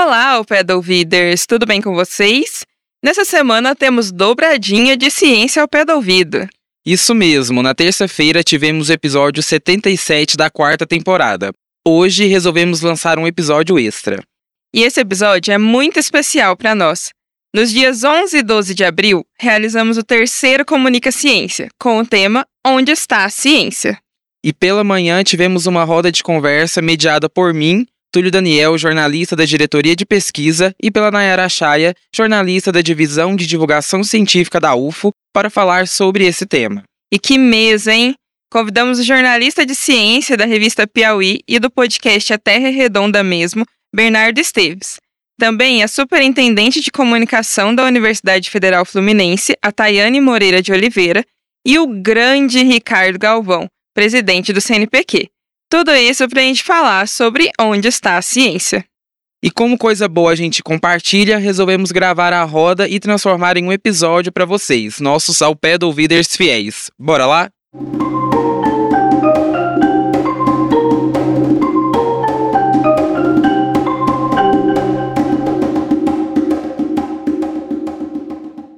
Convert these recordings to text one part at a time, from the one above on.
Olá, Pedal Viders, tudo bem com vocês? Nessa semana temos dobradinha de ciência ao pé do ouvido. Isso mesmo, na terça-feira tivemos o episódio 77 da quarta temporada. Hoje resolvemos lançar um episódio extra. E esse episódio é muito especial para nós. Nos dias 11 e 12 de abril, realizamos o terceiro Comunica Ciência, com o tema Onde está a Ciência? E pela manhã tivemos uma roda de conversa mediada por mim, Túlio Daniel, jornalista da diretoria de pesquisa, e pela Nayara Chaya, jornalista da divisão de divulgação científica da UFO, para falar sobre esse tema. E que mesa, hein? Convidamos o jornalista de ciência da revista Piauí e do podcast A Terra é Redonda mesmo, Bernardo Esteves. Também a superintendente de comunicação da Universidade Federal Fluminense, a Tayane Moreira de Oliveira, e o grande Ricardo Galvão, presidente do CNPq. Tudo isso para a gente falar sobre onde está a ciência. E como coisa boa a gente compartilha, resolvemos gravar a roda e transformar em um episódio para vocês, nossos ao pé do ouviders fiéis. Bora lá?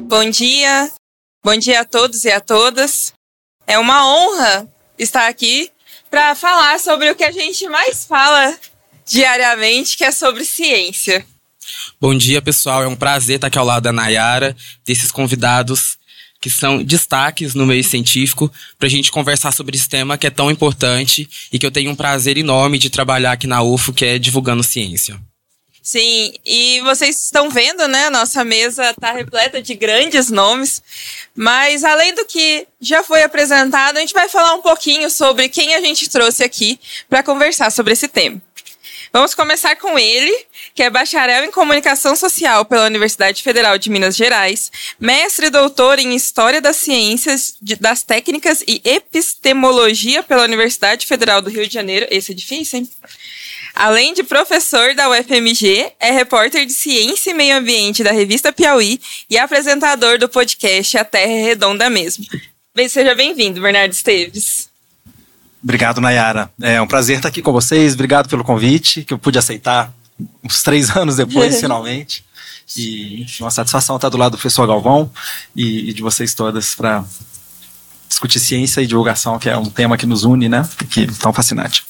Bom dia, bom dia a todos e a todas. É uma honra estar aqui para falar sobre o que a gente mais fala diariamente, que é sobre ciência. Bom dia, pessoal. É um prazer estar aqui ao lado da Nayara, desses convidados que são destaques no meio científico, para a gente conversar sobre esse tema que é tão importante e que eu tenho um prazer enorme de trabalhar aqui na UFO, que é divulgando ciência. Sim, e vocês estão vendo, né? Nossa mesa está repleta de grandes nomes. Mas além do que já foi apresentado, a gente vai falar um pouquinho sobre quem a gente trouxe aqui para conversar sobre esse tema. Vamos começar com ele, que é bacharel em comunicação social pela Universidade Federal de Minas Gerais, mestre e doutor em História das Ciências, das Técnicas e Epistemologia pela Universidade Federal do Rio de Janeiro. Esse é difícil, hein? Além de professor da UFMG, é repórter de Ciência e Meio Ambiente da revista Piauí e apresentador do podcast A Terra é Redonda Mesmo. Seja bem-vindo, Bernardo Esteves. Obrigado, Nayara. É um prazer estar aqui com vocês. Obrigado pelo convite, que eu pude aceitar uns três anos depois, finalmente. E enfim, uma satisfação estar do lado do professor Galvão e, e de vocês todas para discutir ciência e divulgação, que é um tema que nos une, né? Que é tão fascinante.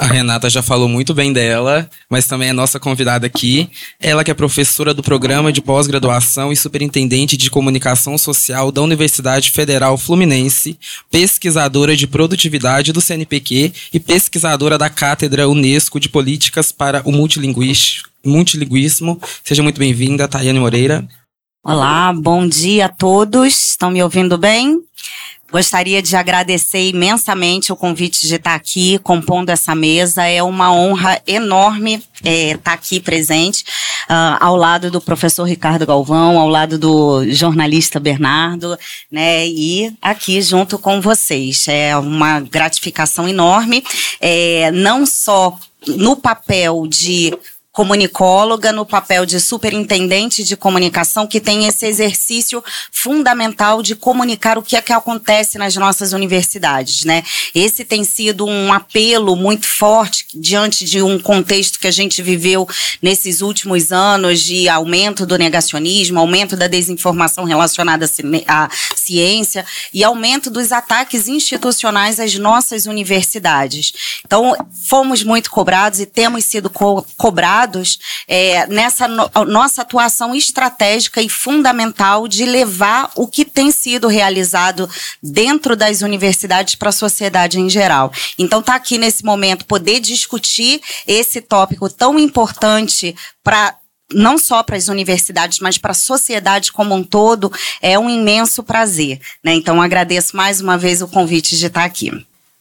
A Renata já falou muito bem dela, mas também é nossa convidada aqui. Ela que é professora do programa de pós-graduação e superintendente de comunicação social da Universidade Federal Fluminense, pesquisadora de produtividade do CNPq e pesquisadora da Cátedra Unesco de Políticas para o Multilinguismo. Seja muito bem-vinda, Tayane Moreira. Olá, bom dia a todos. Estão me ouvindo bem? Gostaria de agradecer imensamente o convite de estar aqui compondo essa mesa. É uma honra enorme é, estar aqui presente uh, ao lado do professor Ricardo Galvão, ao lado do jornalista Bernardo, né? E aqui junto com vocês. É uma gratificação enorme, é, não só no papel de comunicóloga no papel de superintendente de comunicação que tem esse exercício fundamental de comunicar o que é que acontece nas nossas universidades, né? Esse tem sido um apelo muito forte diante de um contexto que a gente viveu nesses últimos anos de aumento do negacionismo, aumento da desinformação relacionada à ciência e aumento dos ataques institucionais às nossas universidades. Então, fomos muito cobrados e temos sido co cobrados é, nessa no, nossa atuação estratégica e fundamental de levar o que tem sido realizado dentro das universidades para a sociedade em geral. Então, está aqui nesse momento poder discutir esse tópico tão importante para não só para as universidades, mas para a sociedade como um todo, é um imenso prazer. Né? Então, agradeço mais uma vez o convite de estar aqui.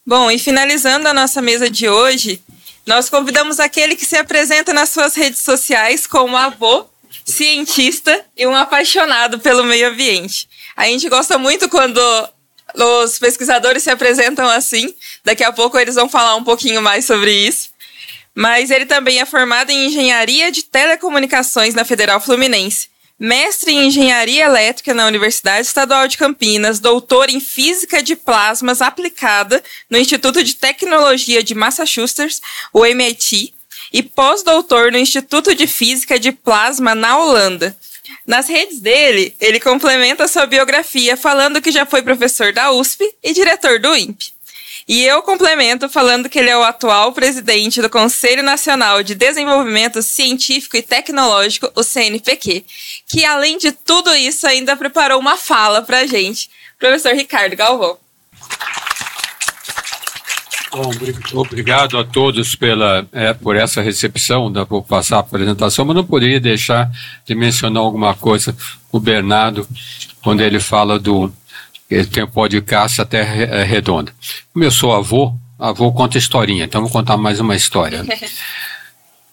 Bom, e finalizando a nossa mesa de hoje, nós convidamos aquele que se apresenta nas suas redes sociais como avô, cientista e um apaixonado pelo meio ambiente. A gente gosta muito quando os pesquisadores se apresentam assim. Daqui a pouco eles vão falar um pouquinho mais sobre isso. Mas ele também é formado em engenharia de telecomunicações na Federal Fluminense mestre em engenharia elétrica na Universidade Estadual de Campinas, doutor em física de plasmas aplicada no Instituto de Tecnologia de Massachusetts, o MIT, e pós-doutor no Instituto de Física de Plasma na Holanda. Nas redes dele, ele complementa sua biografia falando que já foi professor da USP e diretor do INPE. E eu complemento falando que ele é o atual presidente do Conselho Nacional de Desenvolvimento Científico e Tecnológico, o CNPq, que além de tudo isso ainda preparou uma fala para a gente, professor Ricardo Galvão. Bom, obrigado a todos pela, é, por essa recepção, da, vou passar a apresentação, mas não poderia deixar de mencionar alguma coisa o Bernardo, quando ele fala do ele tem o podcast Terra é, Redonda. Sou avô, avô conta historinha, então vou contar mais uma história.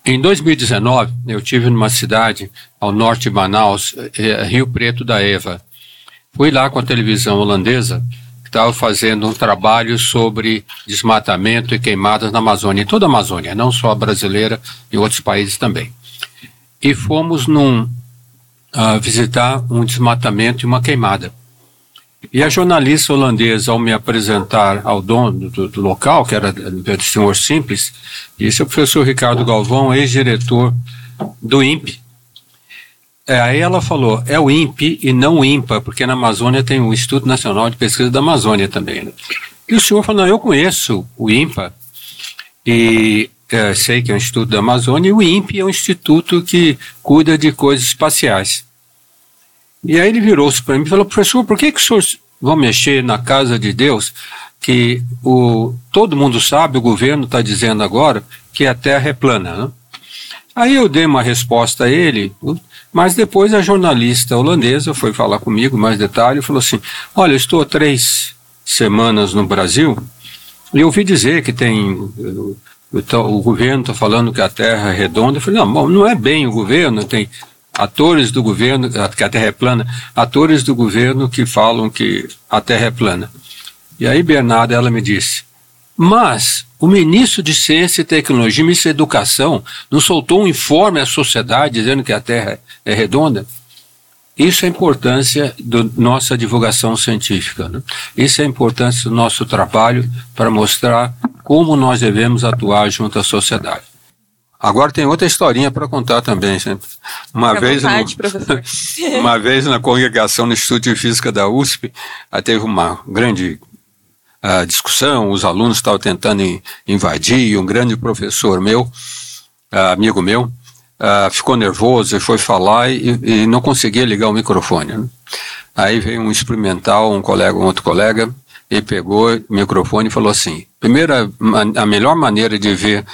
Em 2019, eu tive numa cidade ao norte de Manaus, é, Rio Preto da Eva. Fui lá com a televisão holandesa estava fazendo um trabalho sobre desmatamento e queimadas na Amazônia, em toda a Amazônia, não só a brasileira, em outros países também. E fomos num, uh, visitar um desmatamento e uma queimada. E a jornalista holandesa, ao me apresentar ao dono do, do local, que era o senhor Simples, disse o professor Ricardo Galvão, ex-diretor do INPE, é, aí ela falou, é o INPE e não o INPA, porque na Amazônia tem o Instituto Nacional de Pesquisa da Amazônia também. Né? E o senhor falou, não, eu conheço o INPA e é, sei que é o Instituto da Amazônia, e o INPE é um instituto que cuida de coisas espaciais. E aí ele virou-se para mim e falou, professor, por que, que o senhor vai mexer na casa de Deus que o, todo mundo sabe, o governo está dizendo agora que a Terra é plana, né? Aí eu dei uma resposta a ele, mas depois a jornalista holandesa foi falar comigo, mais detalhe, e falou assim: Olha, eu estou há três semanas no Brasil e ouvi dizer que tem. O, o governo está falando que a Terra é redonda. Eu falei: Não, não é bem o governo, tem atores do governo, que a Terra é plana, atores do governo que falam que a Terra é plana. E aí, Bernardo, ela me disse: Mas o ministro de Ciência e Tecnologia, ministro da Educação, não soltou um informe à sociedade dizendo que a Terra é redonda? Isso é a importância da nossa divulgação científica. Né? Isso é a importância do nosso trabalho para mostrar como nós devemos atuar junto à sociedade. Agora tem outra historinha para contar também. Uma vez, vontade, no, uma vez na congregação no Instituto de Física da USP, teve uma grande a discussão, os alunos estavam tentando invadir, e um grande professor meu, uh, amigo meu, uh, ficou nervoso e foi falar e, e, não conseguia ligar o microfone. Né? Aí veio um experimental, um colega, um outro colega, e pegou o microfone e falou assim: primeira, a melhor maneira de ver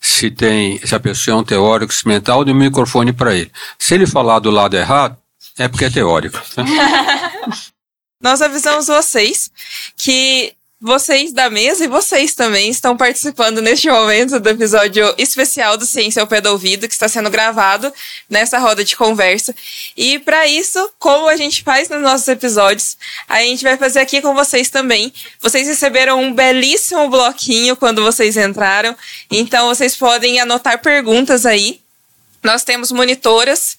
se tem se a pessoa é um teórico experimental, de um microfone para ele. Se ele falar do lado errado, é porque é teórico. Nós avisamos vocês que vocês da mesa e vocês também estão participando neste momento do episódio especial do Ciência ao Pé do Ouvido, que está sendo gravado nessa roda de conversa. E para isso, como a gente faz nos nossos episódios, a gente vai fazer aqui com vocês também. Vocês receberam um belíssimo bloquinho quando vocês entraram, então vocês podem anotar perguntas aí. Nós temos monitoras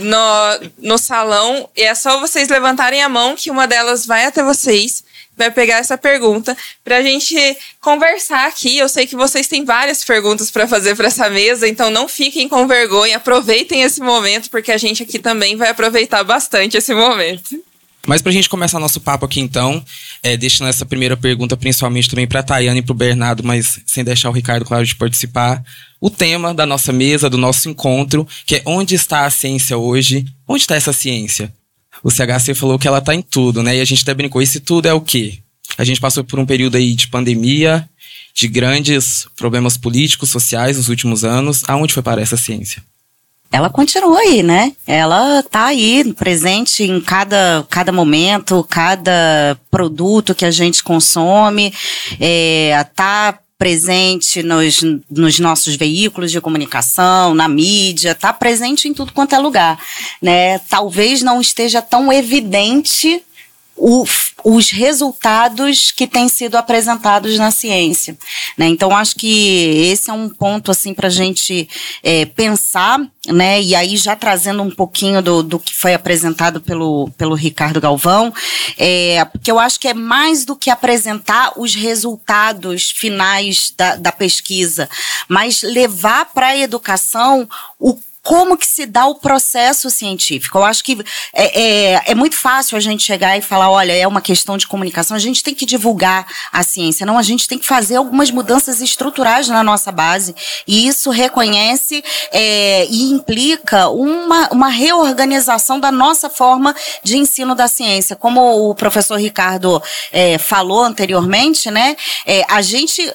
no, no salão e é só vocês levantarem a mão que uma delas vai até vocês vai pegar essa pergunta para a gente conversar aqui. Eu sei que vocês têm várias perguntas para fazer para essa mesa, então não fiquem com vergonha, aproveitem esse momento, porque a gente aqui também vai aproveitar bastante esse momento. Mas para a gente começar nosso papo aqui então, é, deixando essa primeira pergunta principalmente também para a Tayane e para o Bernardo, mas sem deixar o Ricardo, claro, de participar. O tema da nossa mesa, do nosso encontro, que é onde está a ciência hoje? Onde está essa ciência? O CHC falou que ela tá em tudo, né? E a gente até brincou, esse tudo é o quê? A gente passou por um período aí de pandemia, de grandes problemas políticos, sociais nos últimos anos. Aonde foi para essa ciência? ela continua aí, né? Ela tá aí, presente em cada, cada momento, cada produto que a gente consome, é, tá presente nos, nos nossos veículos de comunicação, na mídia, está presente em tudo quanto é lugar, né? Talvez não esteja tão evidente o, os resultados que têm sido apresentados na ciência. Né? Então, acho que esse é um ponto assim para a gente é, pensar, né? e aí já trazendo um pouquinho do, do que foi apresentado pelo, pelo Ricardo Galvão, é, porque eu acho que é mais do que apresentar os resultados finais da, da pesquisa, mas levar para a educação o como que se dá o processo científico. Eu acho que é, é, é, muito fácil a gente chegar e falar, olha, é uma questão de comunicação, a gente tem que divulgar a ciência. Não, a gente tem que fazer algumas mudanças estruturais na nossa base. E isso reconhece é, e implica uma, uma reorganização da nossa forma de ensino da ciência. Como o professor Ricardo é, falou anteriormente, né? É, a gente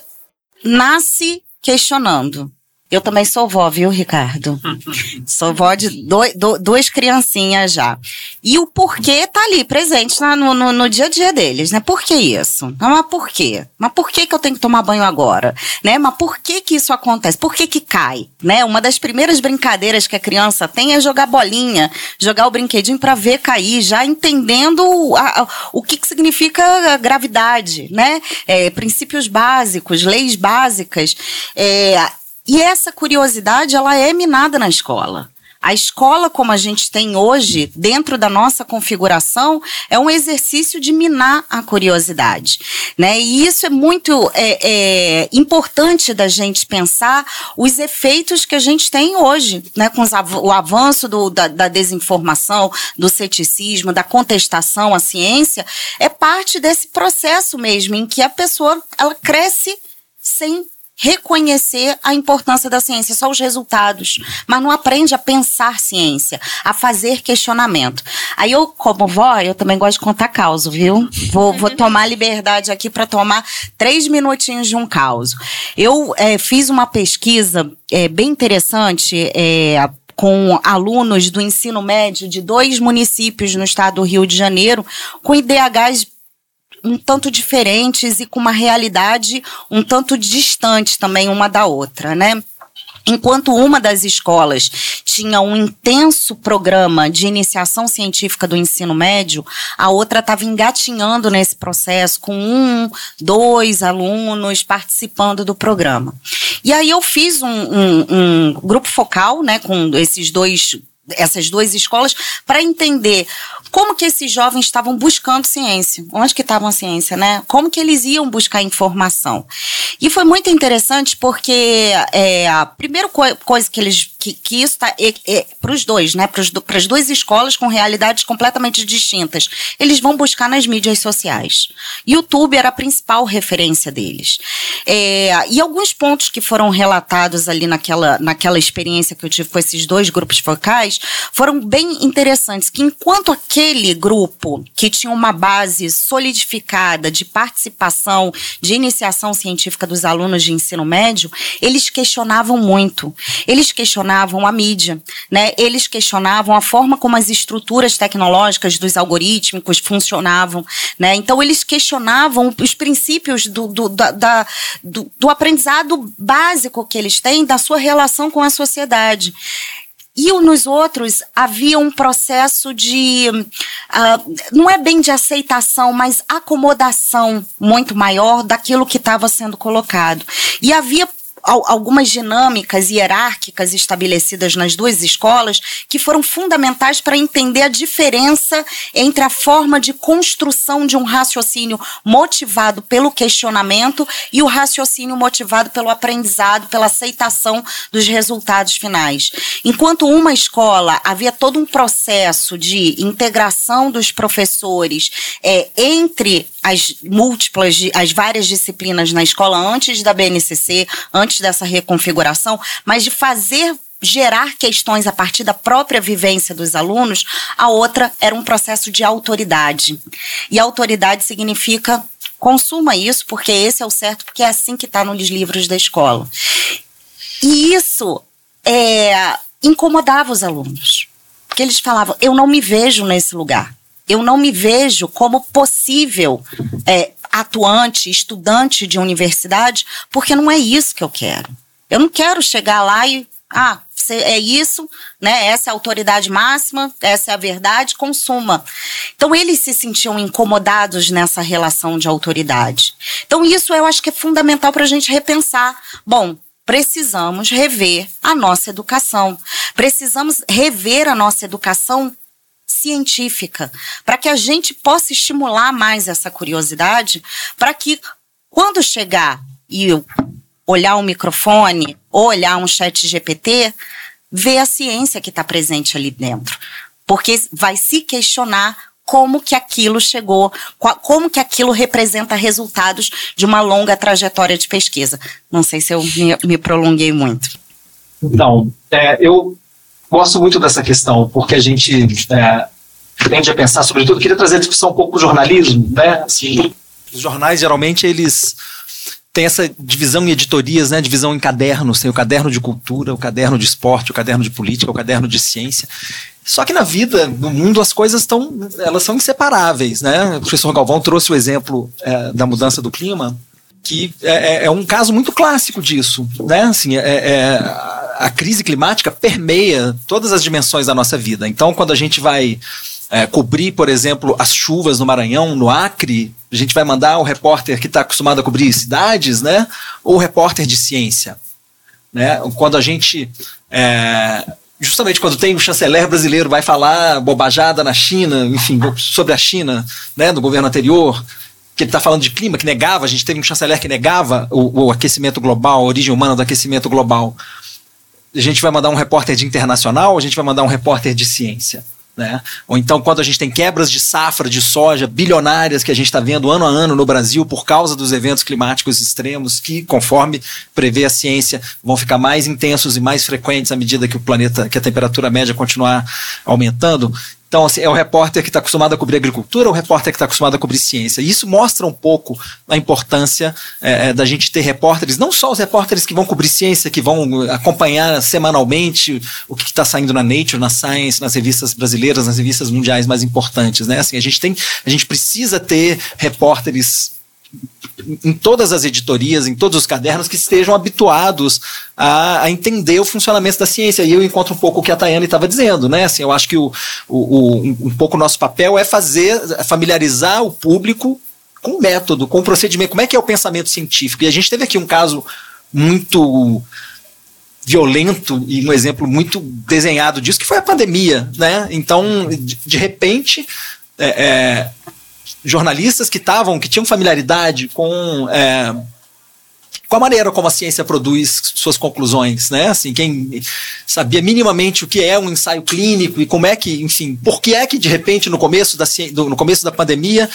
nasce questionando. Eu também sou vó, viu, Ricardo? sou vó de dois, duas criancinhas já. E o porquê tá ali, presente na, no, no, no, dia a dia deles, né? Por que isso? Mas por quê? Mas por que, que eu tenho que tomar banho agora? Né? Mas por que que isso acontece? Por que que cai? Né? Uma das primeiras brincadeiras que a criança tem é jogar bolinha, jogar o brinquedinho para ver cair, já entendendo a, a, o que, que significa gravidade, né? É, princípios básicos, leis básicas. É, e essa curiosidade, ela é minada na escola. A escola, como a gente tem hoje, dentro da nossa configuração, é um exercício de minar a curiosidade. Né? E isso é muito é, é, importante da gente pensar os efeitos que a gente tem hoje, né? com av o avanço do, da, da, desinformação, do ceticismo, da contestação à ciência, é parte desse processo mesmo, em que a pessoa ela cresce sem reconhecer a importância da ciência, só os resultados, mas não aprende a pensar ciência, a fazer questionamento. Aí eu, como vó, eu também gosto de contar caos, viu? Vou, vou tomar liberdade aqui para tomar três minutinhos de um caos. Eu é, fiz uma pesquisa é, bem interessante é, com alunos do ensino médio de dois municípios no estado do Rio de Janeiro, com IDHs um tanto diferentes e com uma realidade um tanto distante também uma da outra, né? Enquanto uma das escolas tinha um intenso programa de iniciação científica do ensino médio, a outra estava engatinhando nesse processo, com um, dois alunos participando do programa. E aí eu fiz um, um, um grupo focal, né, com esses dois essas duas escolas para entender como que esses jovens estavam buscando ciência, onde que estavam a ciência, né? Como que eles iam buscar informação. E foi muito interessante porque é, a primeira co coisa que eles que, que isso está é, é, para os dois, né? Para as duas escolas com realidades completamente distintas. Eles vão buscar nas mídias sociais. YouTube era a principal referência deles. É, e alguns pontos que foram relatados ali naquela, naquela experiência que eu tive com esses dois grupos focais foram bem interessantes. Que enquanto aquele grupo que tinha uma base solidificada de participação, de iniciação científica dos alunos de ensino médio, eles questionavam muito. Eles questionavam questionavam a mídia, né? Eles questionavam a forma como as estruturas tecnológicas dos algorítmicos funcionavam, né? Então eles questionavam os princípios do, do, da, da do, do aprendizado básico que eles têm da sua relação com a sociedade. E nos outros havia um processo de, uh, não é bem de aceitação, mas acomodação muito maior daquilo que estava sendo colocado. E havia algumas dinâmicas hierárquicas estabelecidas nas duas escolas que foram fundamentais para entender a diferença entre a forma de construção de um raciocínio motivado pelo questionamento e o raciocínio motivado pelo aprendizado, pela aceitação dos resultados finais. Enquanto uma escola havia todo um processo de integração dos professores é, entre as múltiplas, as várias disciplinas na escola antes da BNCC, antes dessa reconfiguração, mas de fazer gerar questões a partir da própria vivência dos alunos, a outra era um processo de autoridade. E autoridade significa consuma isso, porque esse é o certo, porque é assim que está nos livros da escola. E isso é, incomodava os alunos. Porque eles falavam, eu não me vejo nesse lugar eu não me vejo como possível é, atuante, estudante de universidade, porque não é isso que eu quero. Eu não quero chegar lá e Ah, é isso, né? Essa é a autoridade máxima, essa é a verdade, consuma. Então eles se sentiam incomodados nessa relação de autoridade. Então isso eu acho que é fundamental para a gente repensar. Bom, precisamos rever a nossa educação. Precisamos rever a nossa educação científica, para que a gente possa estimular mais essa curiosidade, para que quando chegar e olhar um microfone ou olhar um chat GPT, ver a ciência que está presente ali dentro. Porque vai se questionar como que aquilo chegou, como que aquilo representa resultados de uma longa trajetória de pesquisa. Não sei se eu me, me prolonguei muito. Então, é, eu gosto muito dessa questão, porque a gente é, tende a pensar, sobretudo, queria trazer a discussão um pouco do jornalismo, né? Assim, os jornais, geralmente, eles tem essa divisão em editorias, né? Divisão em cadernos. Tem o caderno de cultura, o caderno de esporte, o caderno de política, o caderno de ciência. Só que na vida, no mundo, as coisas estão, elas são inseparáveis, né? O professor Galvão trouxe o exemplo é, da mudança do clima, que é, é, é, um caso muito clássico disso, né? Assim, é, é, a crise climática permeia todas as dimensões da nossa vida. Então, quando a gente vai é, cobrir, por exemplo, as chuvas no Maranhão, no Acre, a gente vai mandar o repórter que está acostumado a cobrir cidades, né? Ou o repórter de ciência. Né? Quando a gente. É, justamente quando tem o chanceler brasileiro vai falar bobajada na China, enfim, sobre a China, né, do governo anterior, que ele está falando de clima, que negava, a gente teve um chanceler que negava o, o aquecimento global, a origem humana do aquecimento global. A gente vai mandar um repórter de internacional, a gente vai mandar um repórter de ciência. Né? Ou então, quando a gente tem quebras de safra de soja bilionárias que a gente está vendo ano a ano no Brasil por causa dos eventos climáticos extremos, que, conforme prevê a ciência, vão ficar mais intensos e mais frequentes à medida que o planeta, que a temperatura média continuar aumentando. Então, assim, é o repórter que está acostumado a cobrir agricultura ou o repórter que está acostumado a cobrir ciência? E isso mostra um pouco a importância é, é, da gente ter repórteres, não só os repórteres que vão cobrir ciência, que vão acompanhar semanalmente o que está saindo na Nature, na Science, nas revistas brasileiras, nas revistas mundiais mais importantes. Né? Assim, a, gente tem, a gente precisa ter repórteres em todas as editorias, em todos os cadernos, que estejam habituados a, a, entender o funcionamento da ciência. E eu encontro um pouco o que a Tayane estava dizendo, né? Assim, eu acho que o, o, o, um pouco o nosso papel é fazer, familiarizar o público com o método, com o procedimento, como é que é o pensamento científico. E a gente teve aqui um caso muito violento e um exemplo muito desenhado disso, que foi a pandemia, né? Então, de, de repente, é, é, jornalistas que estavam, que tinham familiaridade com é, com a maneira como a ciência produz suas conclusões, né? Assim, quem sabia minimamente o que é um ensaio clínico e como é que, enfim, por que é que de repente no começo da no começo da pandemia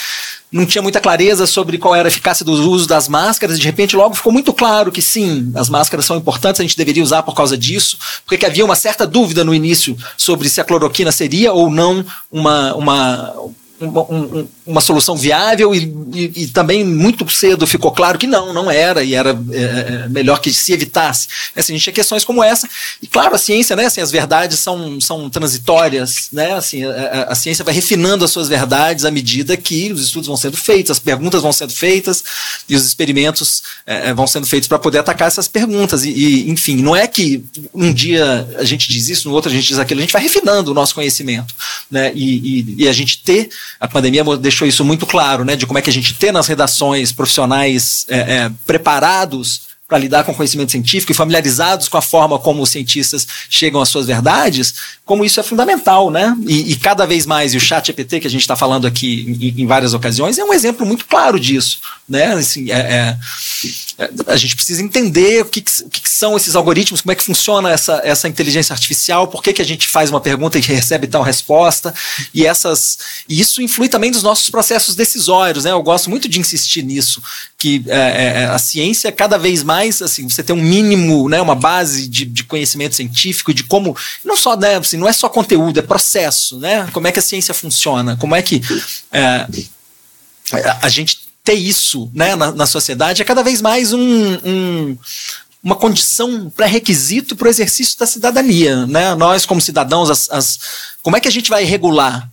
não tinha muita clareza sobre qual era a eficácia do uso das máscaras, e de repente logo ficou muito claro que sim, as máscaras são importantes, a gente deveria usar por causa disso, porque havia uma certa dúvida no início sobre se a cloroquina seria ou não uma, uma uma, um, uma solução viável e, e, e, também muito cedo ficou claro que não, não era e era é, é, melhor que se evitasse. Assim, a gente tinha questões como essa e claro, a ciência, né, assim, as verdades são, são transitórias, né, assim, a, a, ciência vai refinando as suas verdades à medida que os estudos vão sendo feitos, as perguntas vão sendo feitas e os experimentos é, é vão sendo feitos para poder atacar essas perguntas e, e, enfim, não é que um dia a gente diz isso, no outro a gente diz aquilo, a gente vai refinando o nosso conhecimento, né, e, e a gente ter a pandemia deixou isso muito claro, né? De como é que a gente tem nas redações profissionais é, é, preparados para lidar com conhecimento científico e familiarizados com a forma como os cientistas chegam às suas verdades, como isso é fundamental, né? E, e cada vez mais, e o chat EPT que a gente está falando aqui em, em, várias ocasiões, é um exemplo muito claro disso, né? Assim, é, é, a gente precisa entender o que, que, o que, são esses algoritmos, como é que funciona essa, essa inteligência artificial, por que, que a gente faz uma pergunta e recebe tal resposta, e essas e isso influi também nos nossos processos decisórios, né? Eu gosto muito de insistir nisso, que é, é, é, a ciência cada vez mais, assim, você tem um mínimo, né, uma base de, de conhecimento científico, de como, não só, né, assim, não é só conteúdo, é processo, né? Como é que a ciência funciona, como é que é, a gente ter isso né, na, na, sociedade é cada vez mais um, um uma condição pré-requisito para o exercício da cidadania. Né? Nós, como cidadãos, as, as, como é que a gente vai regular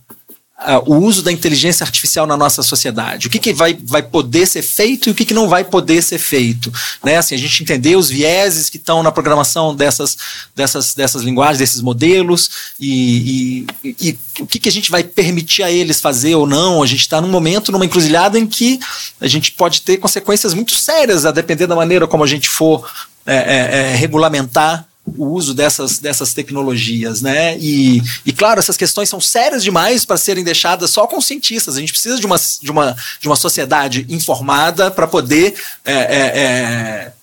uh, o uso da inteligência artificial na nossa sociedade. O que, que vai, vai poder ser feito e o que, que não vai poder ser feito. Né? Assim, a gente entender os vieses que estão na programação dessas, dessas, dessas linguagens, desses modelos e, e, e o que, que a gente vai permitir a eles fazer ou não. A gente está num momento, numa encruzilhada em que a gente pode ter consequências muito sérias a depender da maneira como a gente for é, é, é, regulamentar o uso dessas, dessas tecnologias, né? E, e claro, essas questões são sérias demais para serem deixadas só com cientistas. A gente precisa de uma, de uma, de uma sociedade informada para poder é, é, é,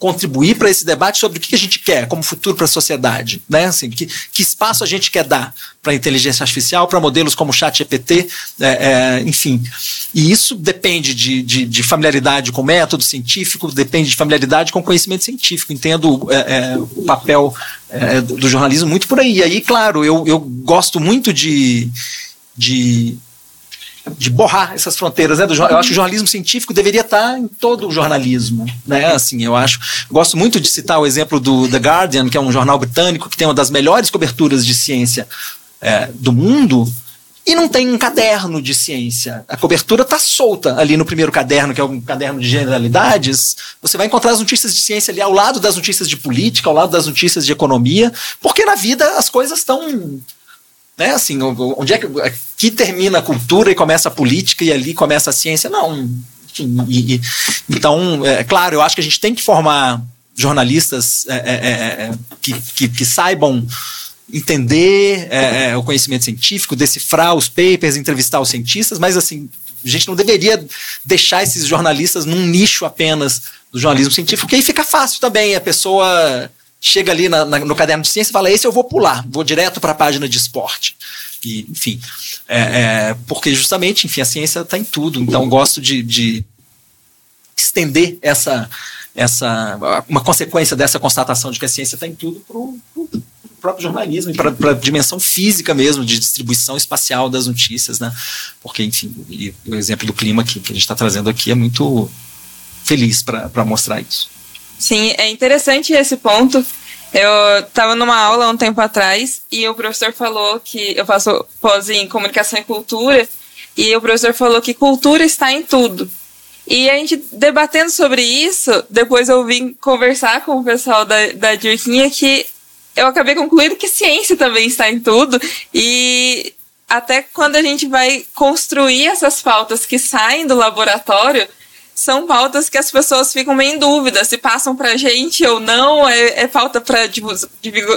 contribuir para esse debate sobre o que a gente quer como futuro para a sociedade, né? Assim, que, que espaço a gente quer dar para a inteligência artificial, para modelos como o ChatGPT, é, é, enfim. E isso depende de, de, de, familiaridade com método científico, depende de familiaridade com conhecimento científico. Entendo é, é o papel é, do jornalismo muito por aí. E aí, claro, eu, eu gosto muito de, de de borrar essas fronteiras, né? Eu acho que o jornalismo científico deveria estar em todo o jornalismo, né? Assim, eu acho. Gosto muito de citar o exemplo do The Guardian, que é um jornal britânico que tem uma das melhores coberturas de ciência é, do mundo. E não tem um caderno de ciência. A cobertura está solta ali no primeiro caderno, que é um caderno de generalidades. Você vai encontrar as notícias de ciência ali ao lado das notícias de política, ao lado das notícias de economia, porque na vida as coisas estão né? Assim, onde é que aqui termina a cultura e começa a política e ali começa a ciência? Não. E, e, então, é claro, eu acho que a gente tem que formar jornalistas é, é, é, é que, que, que, saibam entender é, o conhecimento científico, decifrar os papers, entrevistar os cientistas, mas assim, a gente não deveria deixar esses jornalistas num nicho apenas do jornalismo científico, porque aí fica fácil também a pessoa chega ali na, na, no caderno de ciência e fala: esse eu vou pular, vou direto para a página de esporte. E, enfim, é, é, porque justamente, enfim, a ciência está em tudo. Então, gosto de, de estender essa, essa, uma consequência dessa constatação de que a ciência está em tudo para o próprio jornalismo e para a dimensão física mesmo de distribuição espacial das notícias, né? Porque, enfim, o exemplo do clima que, que a gente está trazendo aqui é muito feliz para mostrar isso. Sim, é interessante esse ponto. Eu estava numa aula um tempo atrás e o professor falou que eu faço pós em comunicação e cultura e o professor falou que cultura está em tudo. E a gente debatendo sobre isso, depois eu vim conversar com o pessoal da, da Dirquinha que eu acabei concluindo que ciência também está em tudo e até quando a gente vai construir essas pautas que saem do laboratório, são pautas que as pessoas ficam meio em dúvida se passam para gente ou não, é, é para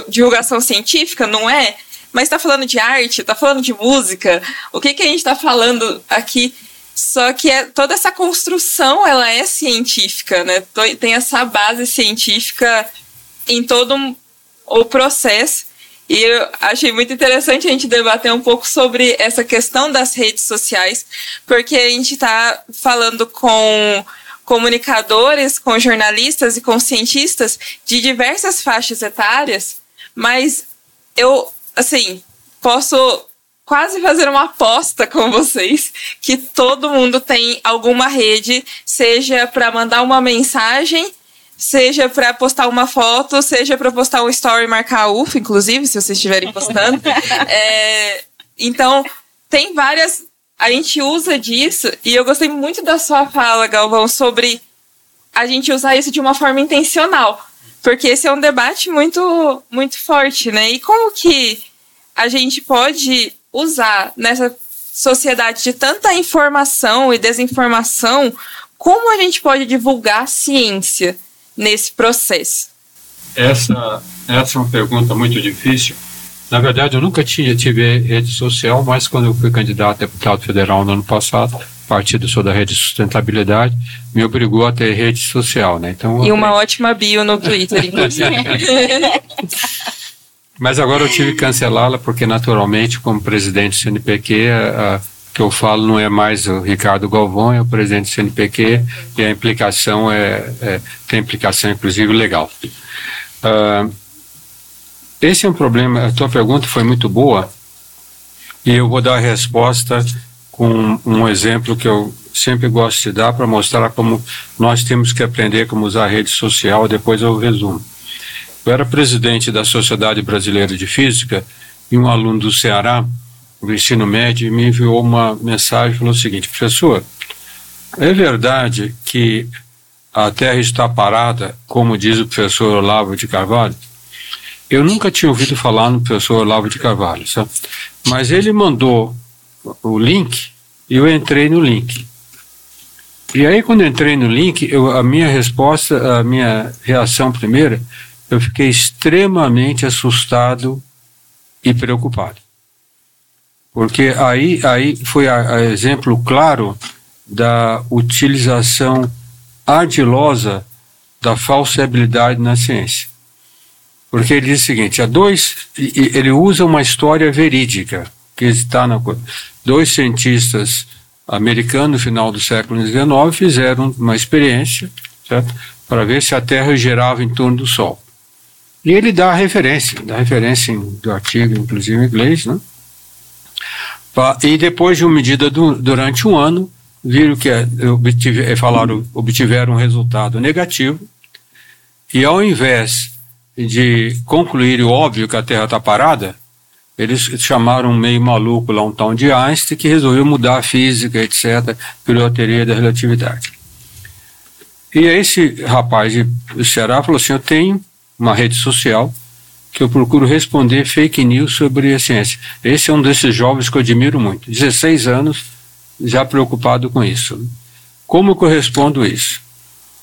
divulgação científica, não é? Mas está falando de arte, está falando de música, o que, que a gente está falando aqui? Só que é, toda essa construção ela é científica, né? Tem essa base científica em todo o processo. E eu achei muito interessante a gente debater um pouco sobre essa questão das redes sociais, porque a gente está falando com comunicadores, com jornalistas e com cientistas de diversas faixas etárias, mas eu, assim, posso quase fazer uma aposta com vocês que todo mundo tem alguma rede, seja para mandar uma mensagem seja para postar uma foto, seja para postar um story e marcar a UF, inclusive, se vocês estiverem postando. é, então, tem várias. A gente usa disso, e eu gostei muito da sua fala, Galvão, sobre a gente usar isso de uma forma intencional. Porque esse é um debate muito, muito forte, né? E como que a gente pode usar nessa sociedade de tanta informação e desinformação, como a gente pode divulgar ciência? Nesse processo? Essa, essa é uma pergunta muito difícil. Na verdade, eu nunca tinha tive rede social, mas quando eu fui candidato a deputado federal no ano passado, o partido sou da rede sustentabilidade, me obrigou a ter rede social, né? Então, e uma eu... ótima bio no Twitter, inclusive. mas agora eu tive que cancelá-la porque, naturalmente, como presidente do CNPq, a, a que eu falo não é mais o Ricardo Galvão, é o presidente do CNPq e a implicação é, é tem implicação inclusive legal. Uh, esse é um problema, a tua pergunta foi muito boa e eu vou dar a resposta com um exemplo que eu sempre gosto de dar para mostrar como nós temos que aprender como usar a rede social, depois eu resumo. Eu era presidente da Sociedade Brasileira de Física e um aluno do Ceará do ensino médio, me enviou uma mensagem falou o seguinte: professor, é verdade que a Terra está parada, como diz o professor Olavo de Carvalho? Eu nunca tinha ouvido falar no professor Olavo de Carvalho, sabe? mas ele mandou o link e eu entrei no link. E aí, quando entrei no link, eu, a minha resposta, a minha reação primeira, eu fiquei extremamente assustado e preocupado. Porque aí, aí foi a, a exemplo claro da utilização ardilosa da falsibilidade na ciência. Porque ele diz o seguinte: há dois, ele usa uma história verídica que está na dois cientistas americanos no final do século XIX fizeram uma experiência para ver se a Terra girava em torno do Sol. E ele dá a referência, dá a referência do artigo, inclusive em inglês, né? E depois de uma medida do, durante um ano, viram que é, obtive, é, falaram, obtiveram um resultado negativo, e ao invés de concluir o óbvio que a Terra está parada, eles chamaram um meio maluco lá, um tal de Einstein, que resolveu mudar a física, etc., pela teoria da relatividade. E esse rapaz de Ceará falou assim: Eu tenho uma rede social que eu procuro responder fake news sobre a ciência. Esse é um desses jovens que eu admiro muito. 16 anos, já preocupado com isso. Como que eu respondo isso?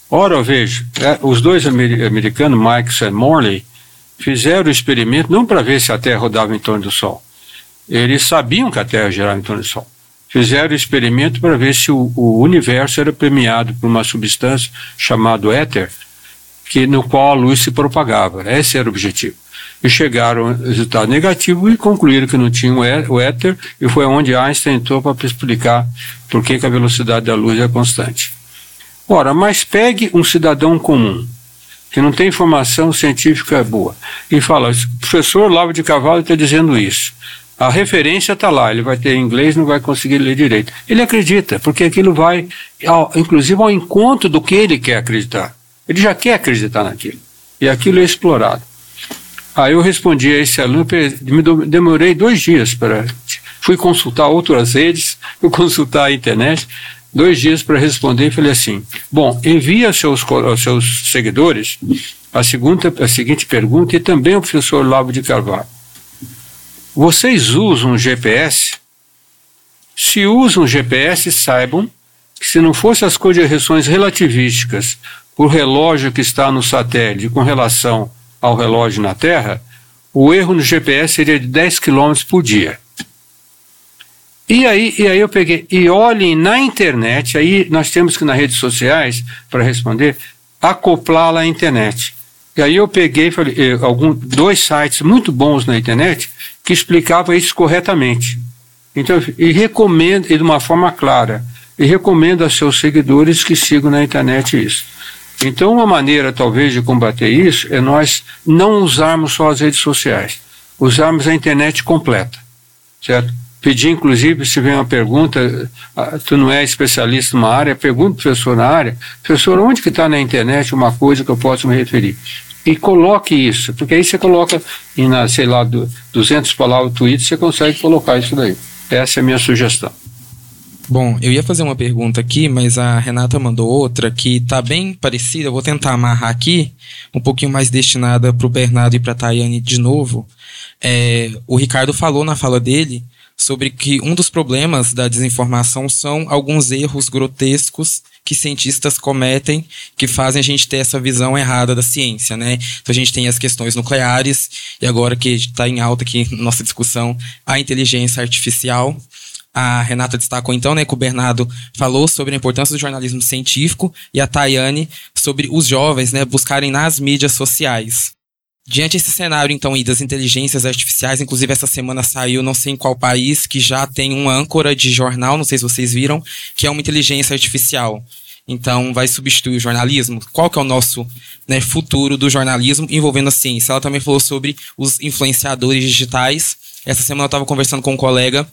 Ora, eu vejo, é, os dois americanos, Mike e Morley, fizeram o experimento não para ver se a Terra rodava em torno do Sol. Eles sabiam que a Terra girava em torno do Sol. Fizeram o experimento para ver se o, o universo era premiado por uma substância chamada éter, que, no qual a luz se propagava. Esse era o objetivo. E chegaram ao resultado negativo e concluíram que não tinha o éter, e foi onde Einstein entrou para explicar por que, que a velocidade da luz é constante. Ora, mas pegue um cidadão comum, que não tem formação científica boa, e fala: o professor Lavo de Cavalo está dizendo isso. A referência está lá, ele vai ter inglês, não vai conseguir ler direito. Ele acredita, porque aquilo vai, ao, inclusive, ao encontro do que ele quer acreditar. Ele já quer acreditar naquilo. E aquilo é explorado. Aí eu respondi a esse aluno, demorei dois dias para. Fui consultar outras redes, fui consultar a internet, dois dias para responder e falei assim: bom, envia aos seus, aos seus seguidores a, segunda, a seguinte pergunta e também ao professor Lavo de Carvalho. Vocês usam GPS? Se usam GPS, saibam que se não fossem as correções relativísticas por relógio que está no satélite com relação ao relógio na Terra, o erro no GPS seria de 10 km por dia. E aí, e aí eu peguei, e olhem na internet, aí nós temos que nas redes sociais, para responder, acoplá-la à internet. E aí eu peguei falei, eh, algum, dois sites muito bons na internet que explicavam isso corretamente. Então, e recomendo, e de uma forma clara, e recomendo a seus seguidores que sigam na internet isso. Então, uma maneira talvez de combater isso é nós não usarmos só as redes sociais, usarmos a internet completa, certo? Pedir, inclusive, se vem uma pergunta, ah, tu não é especialista numa área, pergunta para o professor na área, professor, onde que está na internet uma coisa que eu posso me referir? E coloque isso, porque aí você coloca em, sei lá, 200 palavras tweets, você consegue colocar isso daí. Essa é a minha sugestão. Bom, eu ia fazer uma pergunta aqui, mas a Renata mandou outra que tá bem parecida. Eu vou tentar amarrar aqui, um pouquinho mais destinada para o Bernardo e para a Tayane de novo. É, o Ricardo falou na fala dele sobre que um dos problemas da desinformação são alguns erros grotescos que cientistas cometem que fazem a gente ter essa visão errada da ciência, né? Então a gente tem as questões nucleares e agora que está em alta aqui nossa discussão a inteligência artificial. A Renata destacou então, né, que o Bernardo falou sobre a importância do jornalismo científico e a Tayane sobre os jovens, né, buscarem nas mídias sociais. Diante desse cenário, então, e das inteligências artificiais, inclusive essa semana saiu, não sei em qual país, que já tem uma âncora de jornal, não sei se vocês viram, que é uma inteligência artificial. Então, vai substituir o jornalismo? Qual que é o nosso né, futuro do jornalismo envolvendo a ciência? Ela também falou sobre os influenciadores digitais. Essa semana eu estava conversando com um colega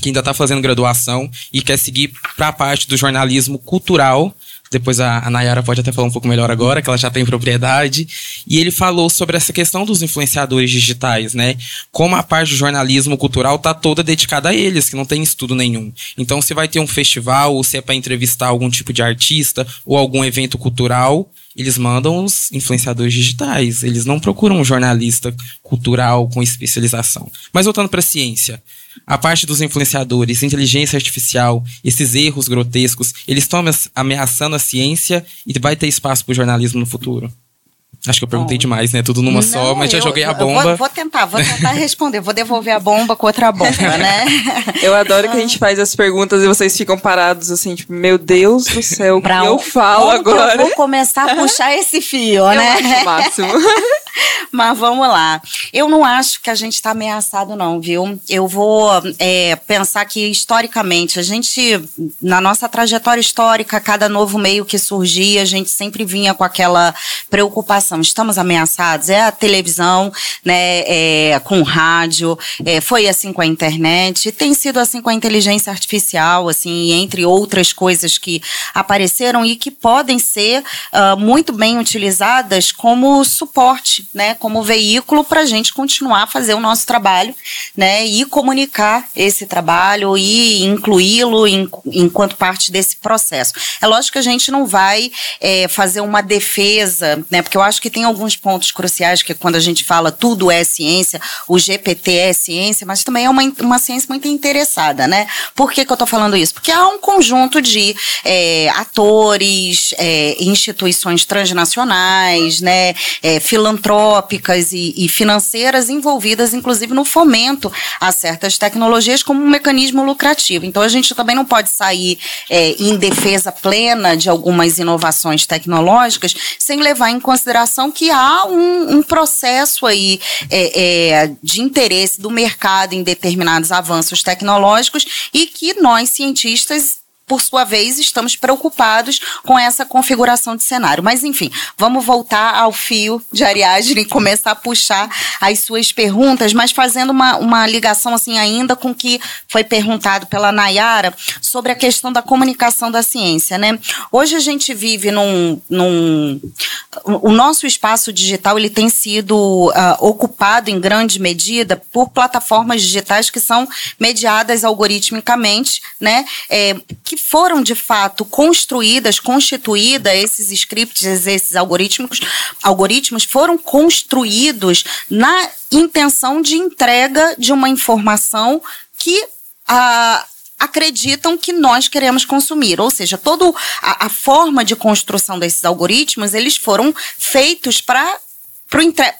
que ainda está fazendo graduação e quer seguir para a parte do jornalismo cultural depois a, a Nayara pode até falar um pouco melhor agora, que ela já tem propriedade. E ele falou sobre essa questão dos influenciadores digitais, né? Como a parte do jornalismo cultural tá toda dedicada a eles, que não tem estudo nenhum. Então, se vai ter um festival, ou se é para entrevistar algum tipo de artista ou algum evento cultural, eles mandam os influenciadores digitais. Eles não procuram um jornalista cultural com especialização. Mas voltando para a ciência, a parte dos influenciadores, inteligência artificial, esses erros grotescos, eles estão ameaçando a ciência e vai ter espaço para o jornalismo no futuro? Acho que eu perguntei Bom, demais, né? Tudo numa não, só, mas já eu, joguei a bomba. Vou, vou, tentar, vou tentar responder. Vou devolver a bomba com outra bomba, né? eu adoro que a gente faz as perguntas e vocês ficam parados assim, tipo, meu Deus do céu, o que eu falo agora? Eu vou começar a puxar esse fio, eu né? Acho o máximo. Mas vamos lá. Eu não acho que a gente está ameaçado, não, viu? Eu vou é, pensar que, historicamente, a gente, na nossa trajetória histórica, cada novo meio que surgia, a gente sempre vinha com aquela preocupação. Estamos ameaçados? É a televisão, né? É, com o rádio, é, foi assim com a internet, tem sido assim com a inteligência artificial, assim, entre outras coisas que apareceram e que podem ser uh, muito bem utilizadas como suporte né, como veículo para a gente continuar a fazer o nosso trabalho, né, e comunicar esse trabalho e incluí-lo em, enquanto parte desse processo. É lógico que a gente não vai é, fazer uma defesa, né, porque eu acho que tem alguns pontos cruciais que quando a gente fala tudo é ciência, o GPT é ciência, mas também é uma, uma ciência muito interessada, né? Por que, que eu estou falando isso? Porque há um conjunto de é, atores, é, instituições transnacionais, né, é, filantrópicas e, e, financeiras envolvidas, inclusive, no fomento a certas tecnologias como um mecanismo lucrativo. Então, a gente também não pode sair é, em defesa plena de algumas inovações tecnológicas sem levar em consideração que há um, um processo aí é, é, de interesse do mercado em determinados avanços tecnológicos e que nós, cientistas, por sua vez, estamos preocupados com essa configuração de cenário. Mas, enfim, vamos voltar ao fio de Ariadne e começar a puxar as suas perguntas, mas fazendo uma, uma ligação, assim, ainda com o que foi perguntado pela Nayara sobre a questão da comunicação da ciência, né? Hoje a gente vive num... num o nosso espaço digital, ele tem sido uh, ocupado em grande medida por plataformas digitais que são mediadas algoritmicamente, né? É, que foram de fato construídas, constituídas, esses scripts, esses algoritmos, algoritmos foram construídos na intenção de entrega de uma informação que a acreditam que nós queremos consumir. Ou seja, toda a, a forma de construção desses algoritmos, eles foram feitos para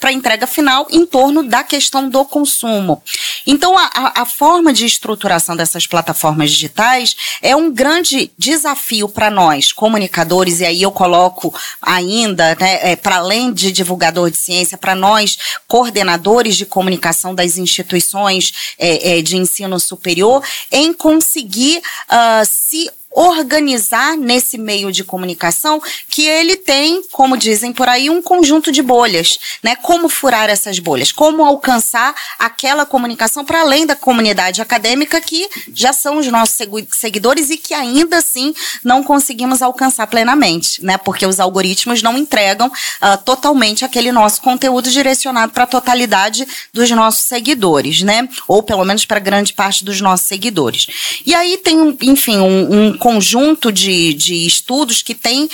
para a entrega final em torno da questão do consumo. Então, a, a, forma de estruturação dessas plataformas digitais é um grande desafio para nós, comunicadores, e aí eu coloco ainda, né, é, para além de divulgador de ciência, para nós, coordenadores de comunicação das instituições é, é, de ensino superior, em conseguir uh, se organizar nesse meio de comunicação que ele tem, como dizem por aí, um conjunto de bolhas, né? Como furar essas bolhas, como alcançar aquela comunicação para além da comunidade acadêmica que já são os nossos seguidores e que ainda assim não conseguimos alcançar plenamente, né? Porque os algoritmos não entregam uh, totalmente aquele nosso conteúdo direcionado para a totalidade dos nossos seguidores, né? Ou pelo menos para grande parte dos nossos seguidores. E aí tem, enfim, um, um conjunto de, de estudos que tem uh,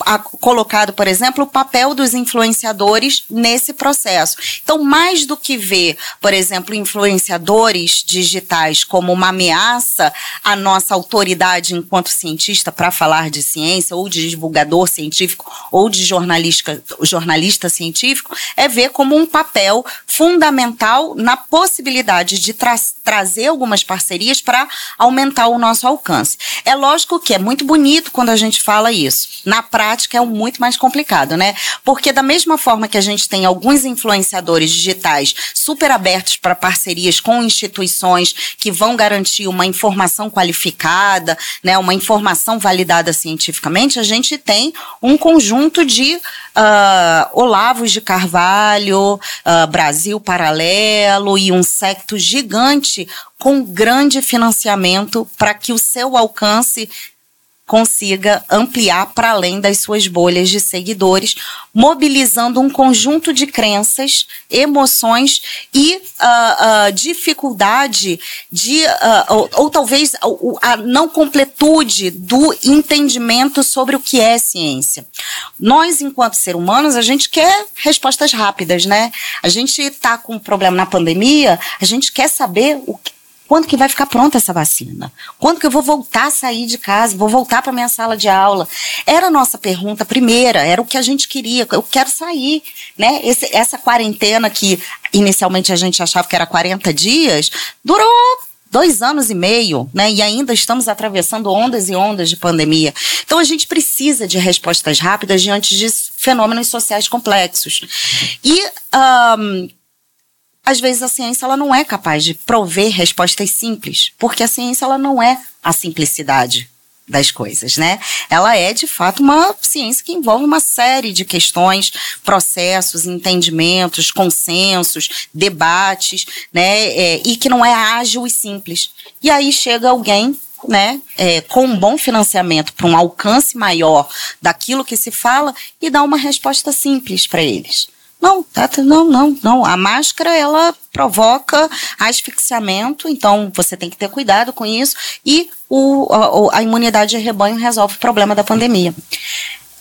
a, colocado, por exemplo, o papel dos influenciadores nesse processo. Então, mais do que ver, por exemplo, influenciadores digitais como uma ameaça à nossa autoridade enquanto cientista para falar de ciência, ou de divulgador científico, ou de jornalista, jornalista científico, é ver como um papel fundamental na possibilidade de tra trazer algumas parcerias para aumentar o nosso alcance. É lógico que é muito bonito quando a gente fala isso. Na prática é muito mais complicado, né? Porque da mesma forma que a gente tem alguns influenciadores digitais super abertos para parcerias com instituições que vão garantir uma informação qualificada, né, uma informação validada cientificamente, a gente tem um conjunto de uh, Olavos de Carvalho, uh, Brasil Paralelo e um secto gigante com grande financiamento para que o seu alcance consiga ampliar para além das suas bolhas de seguidores, mobilizando um conjunto de crenças, emoções e uh, uh, dificuldade de, uh, ou, ou, talvez a não completude do entendimento sobre o que é ciência. Nós, enquanto ser humanos, a gente quer respostas rápidas, né? A gente está com um problema na pandemia, a gente quer saber o que quando que vai ficar pronta essa vacina? Quando que eu vou voltar a sair de casa? Vou voltar para minha sala de aula? Era a nossa pergunta primeira, era o que a gente queria. Eu quero sair, né? Esse, essa quarentena que inicialmente a gente achava que era 40 dias, durou dois anos e meio, né? E ainda estamos atravessando ondas e ondas de pandemia. Então a gente precisa de respostas rápidas diante de fenômenos sociais complexos. E um, às vezes a ciência ela não é capaz de prover respostas simples, porque a ciência ela não é a simplicidade das coisas, né? Ela é de fato uma ciência que envolve uma série de questões, processos, entendimentos, consensos, debates, né? É, e que não é ágil e simples. E aí chega alguém né, é, com um bom financiamento para um alcance maior daquilo que se fala e dá uma resposta simples para eles. Não, tá, tá, não, não, não. A máscara ela provoca asfixiamento, então você tem que ter cuidado com isso e o, a, a imunidade de rebanho resolve o problema da pandemia.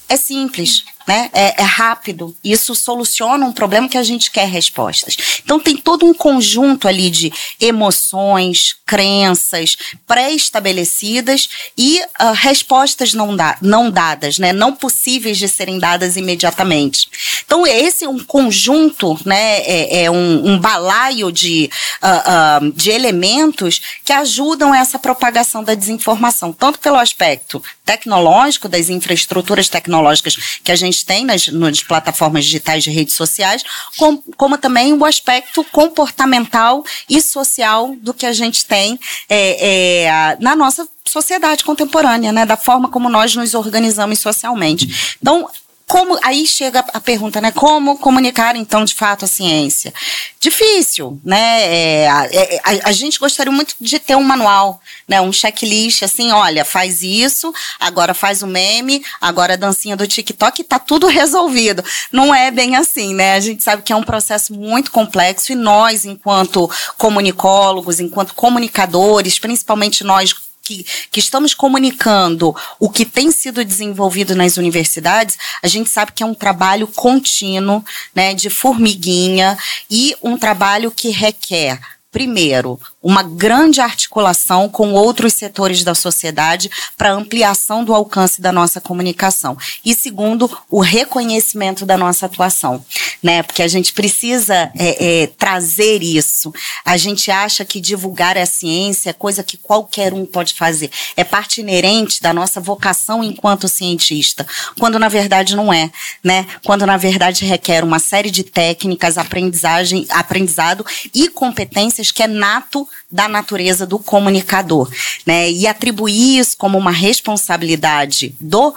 É simples, né? É, é, rápido. Isso soluciona um problema que a gente quer respostas. Então tem todo um conjunto ali de emoções, crenças pré-estabelecidas e uh, respostas não, da, não dadas, né? Não possíveis de serem dadas imediatamente. Então esse é um conjunto, né? É, é um, um, balaio de, uh, uh, de elementos que ajudam essa propagação da desinformação, tanto pelo aspecto tecnológico, das infraestruturas tecnológicas que a gente tem nas, nas plataformas digitais de redes sociais, com, como também o aspecto comportamental e social do que a gente tem é, é, na nossa sociedade contemporânea, né, da forma como nós nos organizamos socialmente. Então, como aí chega a pergunta, né? Como comunicar então de fato a ciência? Difícil, né? É, é, a, a, gente gostaria muito de ter um manual, né? Um checklist assim, olha, faz isso, agora faz o meme, agora a dancinha do TikTok, tá tudo resolvido. Não é bem assim, né? A gente sabe que é um processo muito complexo e nós, enquanto comunicólogos, enquanto comunicadores, principalmente nós que, que estamos comunicando o que tem sido desenvolvido nas universidades, a gente sabe que é um trabalho contínuo, né, de formiguinha e um trabalho que requer primeiro, uma grande articulação com outros setores da sociedade para ampliação do alcance da nossa comunicação. E segundo, o reconhecimento da nossa atuação, né? Porque a gente precisa é, é, trazer isso. A gente acha que divulgar a ciência é coisa que qualquer um pode fazer. É parte inerente da nossa vocação enquanto cientista, quando na verdade não é, né? Quando na verdade requer uma série de técnicas, aprendizagem, aprendizado e competências que é nato da natureza do comunicador, né? E atribuir isso como uma responsabilidade do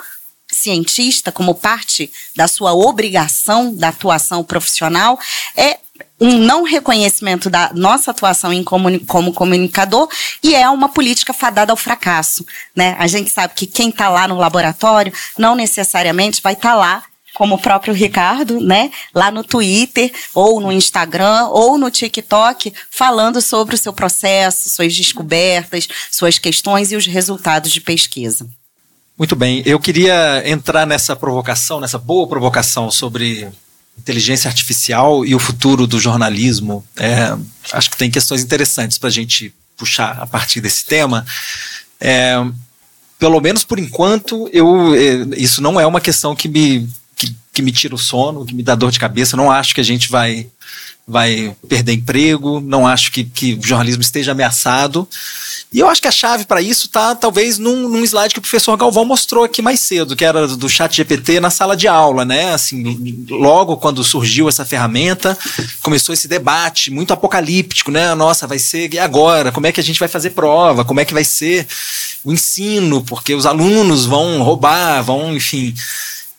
cientista, como parte da sua obrigação da atuação profissional, é um não reconhecimento da nossa atuação em comuni como comunicador e é uma política fadada ao fracasso. Né? A gente sabe que quem está lá no laboratório não necessariamente vai estar tá lá como o próprio Ricardo, né, lá no Twitter, ou no Instagram, ou no TikTok, falando sobre o seu processo, suas descobertas, suas questões e os resultados de pesquisa. Muito bem, eu queria entrar nessa provocação, nessa boa provocação sobre inteligência artificial e o futuro do jornalismo. É, acho que tem questões interessantes para a gente puxar a partir desse tema. É, pelo menos por enquanto, eu, é, isso não é uma questão que me que, me tira o sono, que me dá dor de cabeça. Não acho que a gente vai, vai perder emprego, não acho que, que o jornalismo esteja ameaçado. E eu acho que a chave para isso está talvez num, num, slide que o professor Galvão mostrou aqui mais cedo, que era do chat GPT na sala de aula, né? Assim, logo quando surgiu essa ferramenta, começou esse debate muito apocalíptico, né? Nossa, vai ser e agora? Como é que a gente vai fazer prova? Como é que vai ser o ensino? Porque os alunos vão roubar, vão, enfim.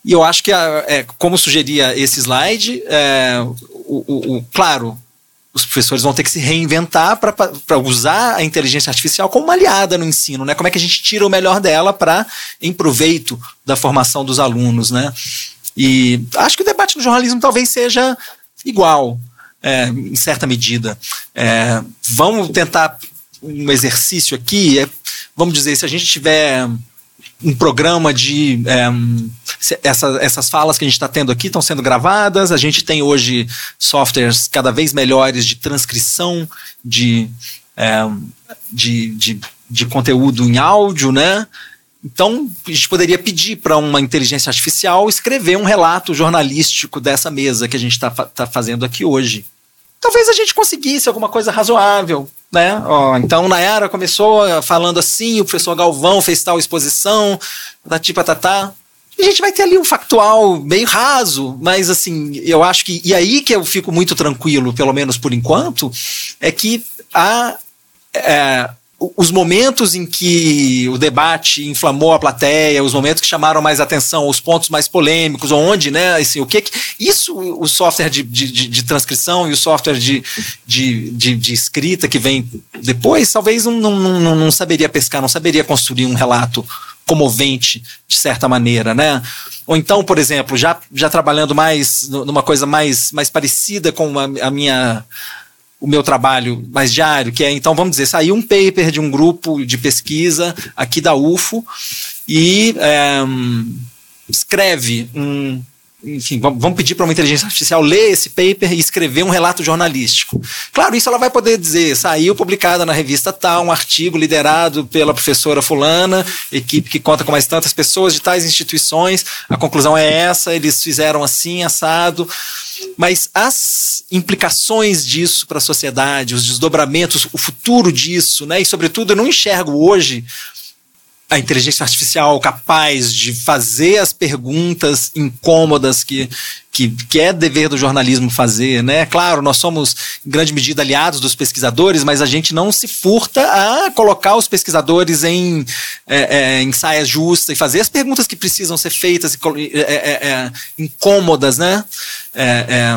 E eu acho que, é, como sugeria esse slide, é, o, o, o, claro, os professores vão ter que se reinventar para usar a inteligência artificial como uma aliada no ensino, né? Como é que a gente tira o melhor dela para em proveito da formação dos alunos, né? E acho que o debate no jornalismo talvez seja igual, é, em certa medida. É, vamos tentar um exercício aqui. É, vamos dizer, se a gente tiver um programa de. É, essa, essas falas que a gente está tendo aqui estão sendo gravadas. A gente tem hoje softwares cada vez melhores de transcrição de, é, de, de, de, conteúdo em áudio, né? Então, a gente poderia pedir para uma inteligência artificial escrever um relato jornalístico dessa mesa que a gente está tá fazendo aqui hoje. Talvez a gente conseguisse alguma coisa razoável, né? Ó, então, Nayara começou falando assim, o professor Galvão fez tal exposição, tatati patatá. A gente vai ter ali um factual meio raso, mas assim, eu acho que. E aí que eu fico muito tranquilo, pelo menos por enquanto, é que a. É, os momentos em que o debate inflamou a plateia, os momentos que chamaram mais atenção, os pontos mais polêmicos, onde, né, assim, o que, que isso, o software de, de, de, transcrição e o software de, de, de, de escrita que vem depois, talvez não, não, não, não saberia pescar, não saberia construir um relato comovente, de certa maneira, né? Ou então, por exemplo, já, já trabalhando mais numa coisa mais, mais parecida com a, a minha o meu trabalho mais diário, que é, então, vamos dizer, saiu um paper de um grupo de pesquisa aqui da UFO e é, escreve um. Enfim, vamos pedir para uma inteligência artificial ler esse paper e escrever um relato jornalístico. Claro, isso ela vai poder dizer, saiu publicada na revista tal, um artigo liderado pela professora fulana, equipe que conta com mais tantas pessoas de tais instituições, a conclusão é essa, eles fizeram assim, assado. Mas as implicações disso para a sociedade, os desdobramentos, o futuro disso, né? E sobretudo eu não enxergo hoje a inteligência artificial capaz de fazer as perguntas incômodas que, que, que, é dever do jornalismo fazer, né? Claro, nós somos em grande medida aliados dos pesquisadores, mas a gente não se furta a colocar os pesquisadores em, é, é, em saias justas e fazer as perguntas que precisam ser feitas é, é, é, incômodas, né? É,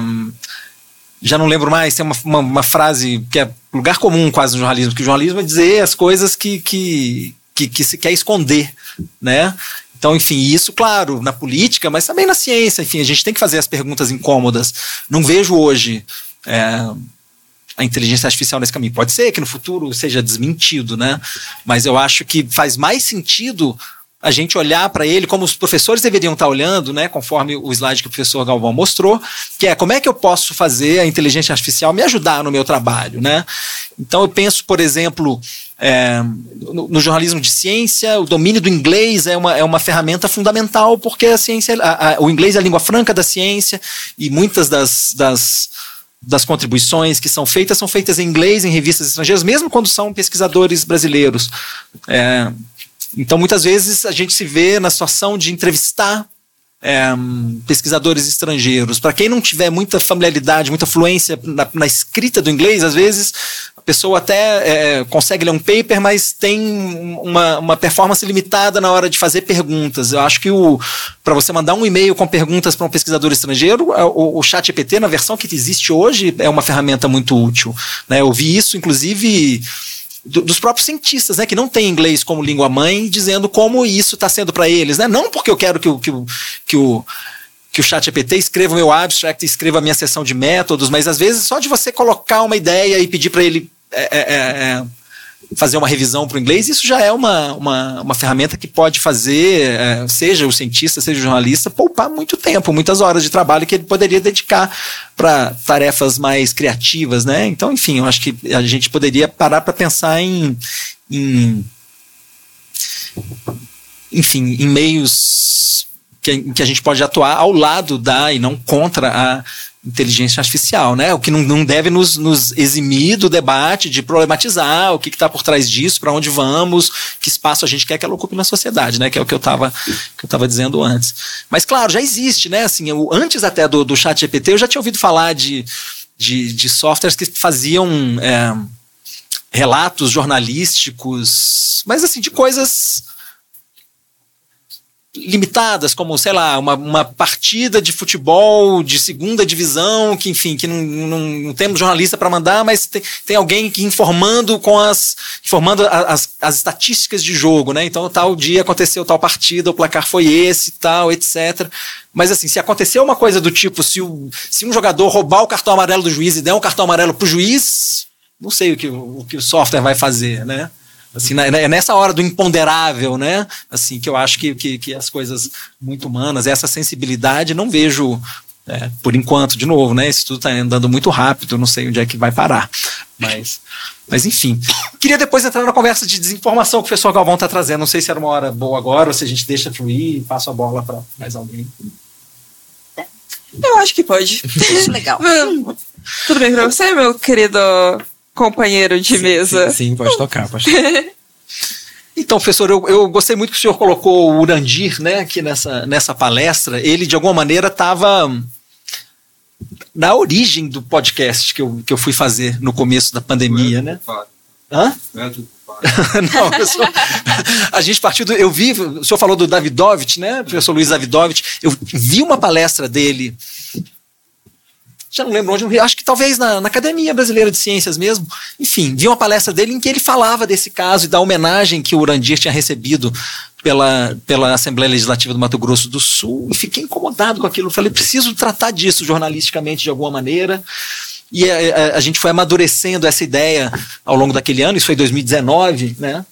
já não lembro mais, tem uma, uma, uma, frase que é lugar comum quase no jornalismo, que o jornalismo é dizer as coisas que, que, que, que se quer esconder, né? Então, enfim, isso, claro, na política, mas também na ciência, enfim, a gente tem que fazer as perguntas incômodas. Não vejo hoje é, a inteligência artificial nesse caminho. Pode ser que no futuro seja desmentido, né? Mas eu acho que faz mais sentido a gente olhar para ele como os professores deveriam estar olhando, né, conforme o slide que o professor Galvão mostrou, que é como é que eu posso fazer a inteligência artificial me ajudar no meu trabalho, né? Então eu penso, por exemplo, é, no, no, jornalismo de ciência, o domínio do inglês é uma, é uma ferramenta fundamental, porque a ciência, a, a, o inglês é a língua franca da ciência e muitas das, das, das contribuições que são feitas são feitas em inglês em revistas estrangeiras, mesmo quando são pesquisadores brasileiros. É, então, muitas vezes a gente se vê na situação de entrevistar é, pesquisadores estrangeiros. Para quem não tiver muita familiaridade, muita fluência na, na, escrita do inglês, às vezes a pessoa até é, consegue ler um paper, mas tem uma, uma performance limitada na hora de fazer perguntas. Eu acho que para você mandar um e-mail com perguntas para um pesquisador estrangeiro, é, o, o chat EPT, na versão que existe hoje, é uma ferramenta muito útil. Né? Eu vi isso, inclusive do, dos próprios cientistas, né, que não têm inglês como língua mãe, dizendo como isso está sendo para eles, né? Não porque eu quero que o, que o, que o que o chat EPT escreva o meu abstract, escreva a minha sessão de métodos, mas às vezes só de você colocar uma ideia e pedir para ele é, é, é, é fazer uma revisão para o inglês, isso já é uma, uma, uma ferramenta que pode fazer, é, seja o cientista, seja o jornalista, poupar muito tempo, muitas horas de trabalho que ele poderia dedicar para tarefas mais criativas, né? Então, enfim, eu acho que a gente poderia parar para pensar em, em enfim, em meios que, que a gente pode atuar ao lado da e não contra a inteligência artificial, né? O que não, não deve nos, nos, eximir do debate, de problematizar o que está por trás disso, para onde vamos, que espaço a gente quer que ela ocupe na sociedade, né? Que é o que eu estava eu dizendo antes. Mas claro, já existe, né? Assim, eu, antes até do, do chat GPT, eu já tinha ouvido falar de, de, de softwares que faziam é, relatos jornalísticos, mas assim, de coisas limitadas, como, sei lá, uma, uma partida de futebol de segunda divisão, que, enfim, que não, não, não temos jornalista para mandar, mas tem, tem alguém que informando com as. informando as, as estatísticas de jogo, né? Então, tal dia aconteceu tal partida, o placar foi esse, tal, etc. Mas assim, se aconteceu uma coisa do tipo, se, o, se um jogador roubar o cartão amarelo do juiz e der um cartão amarelo pro juiz, não sei o que o que o software vai fazer, né? Assim, é nessa hora do imponderável, né? Assim, que eu acho que, que, que as coisas muito humanas, essa sensibilidade, não vejo, é, por enquanto, de novo, né? Isso tudo está andando muito rápido, não sei onde é que vai parar. Mas, mas enfim. Queria depois entrar na conversa de desinformação que o professor Galvão está trazendo. Não sei se era uma hora boa agora ou se a gente deixa fluir e passa a bola para mais alguém. Eu acho que pode. Legal. Tudo bem para você, meu querido companheiro de sim, mesa. Sim, sim, pode tocar, pode tocar. Então, professor, eu, eu, gostei muito que o senhor colocou o Urandir, né, aqui nessa, nessa palestra. Ele, de alguma maneira, estava na origem do podcast que eu, que eu fui fazer no começo da pandemia, né? Hã? Não, pessoal, a gente partiu do. Eu vi, o senhor falou do Davidovich, né? Professor Luiz Davidovich. Eu vi uma palestra dele já não lembro onde, acho que talvez na, na, Academia Brasileira de Ciências mesmo. Enfim, vi uma palestra dele em que ele falava desse caso e da homenagem que o Urandir tinha recebido pela, pela Assembleia Legislativa do Mato Grosso do Sul. E fiquei incomodado com aquilo. Falei, preciso tratar disso jornalisticamente de alguma maneira. E a, a, a, gente foi amadurecendo essa ideia ao longo daquele ano, isso foi 2019, né?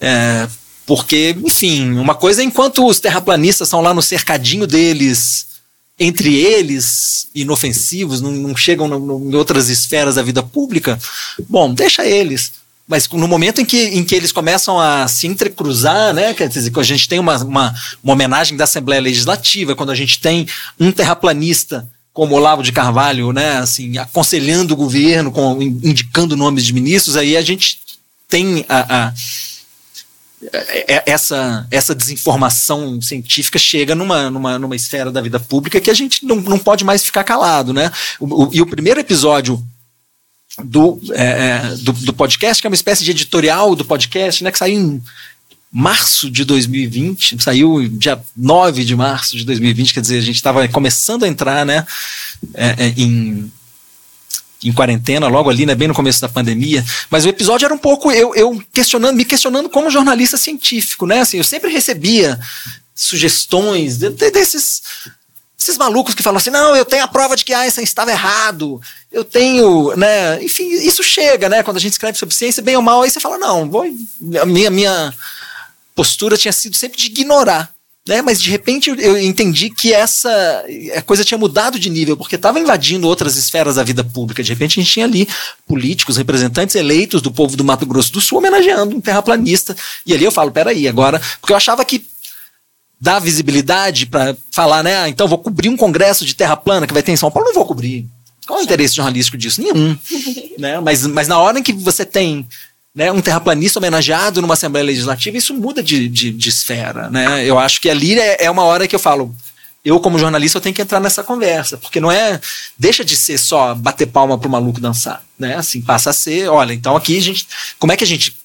É, porque, enfim, uma coisa é enquanto os terraplanistas estão lá no cercadinho deles, entre eles, inofensivos, não, não chegam no, no, em outras esferas da vida pública, bom, deixa eles. Mas no momento em que, em que eles começam a se entrecruzar, né, quer dizer, quando a gente tem uma, uma, uma homenagem da Assembleia Legislativa, quando a gente tem um terraplanista como Olavo de Carvalho, né, assim, aconselhando o governo, com, indicando nomes de ministros, aí a gente tem a, a essa, essa desinformação científica chega numa, numa, numa esfera da vida pública que a gente não, não pode mais ficar calado, né? O, o, e o primeiro episódio do, é, é, do, do, podcast, que é uma espécie de editorial do podcast, né? Que saiu em março de 2020, saiu dia 9 de março de 2020, quer dizer, a gente estava começando a entrar, né? É, é em em quarentena, logo ali, né, bem no começo da pandemia. Mas o episódio era um pouco eu, eu questionando, me questionando como jornalista científico, né? Assim, eu sempre recebia sugestões de, de, desses esses malucos que falam assim, não, eu tenho a prova de que Einstein estava errado, eu tenho, né, enfim, isso chega, né, quando a gente escreve sobre ciência, bem ou mal, aí você fala, não, vou, a minha, minha postura tinha sido sempre de ignorar né? Mas de repente eu entendi que essa a coisa tinha mudado de nível, porque estava invadindo outras esferas da vida pública. De repente a gente tinha ali políticos, representantes eleitos do povo do Mato Grosso do Sul homenageando um terraplanista. E ali eu falo, peraí, agora. Porque eu achava que dar visibilidade para falar, né? Ah, então vou cobrir um congresso de terra plana que vai ter em São Paulo, não vou cobrir. Qual é o interesse jornalístico disso? Nenhum. né? mas, mas na hora em que você tem né, um terraplanista homenageado numa Assembleia Legislativa, isso muda de, de, de esfera. Né? Eu acho que ali é, é uma hora que eu falo, eu como jornalista eu tenho que entrar nessa conversa, porque não é, deixa de ser só bater palma para o maluco dançar, né? Assim, passa a ser, olha, então aqui a gente, como é que a gente,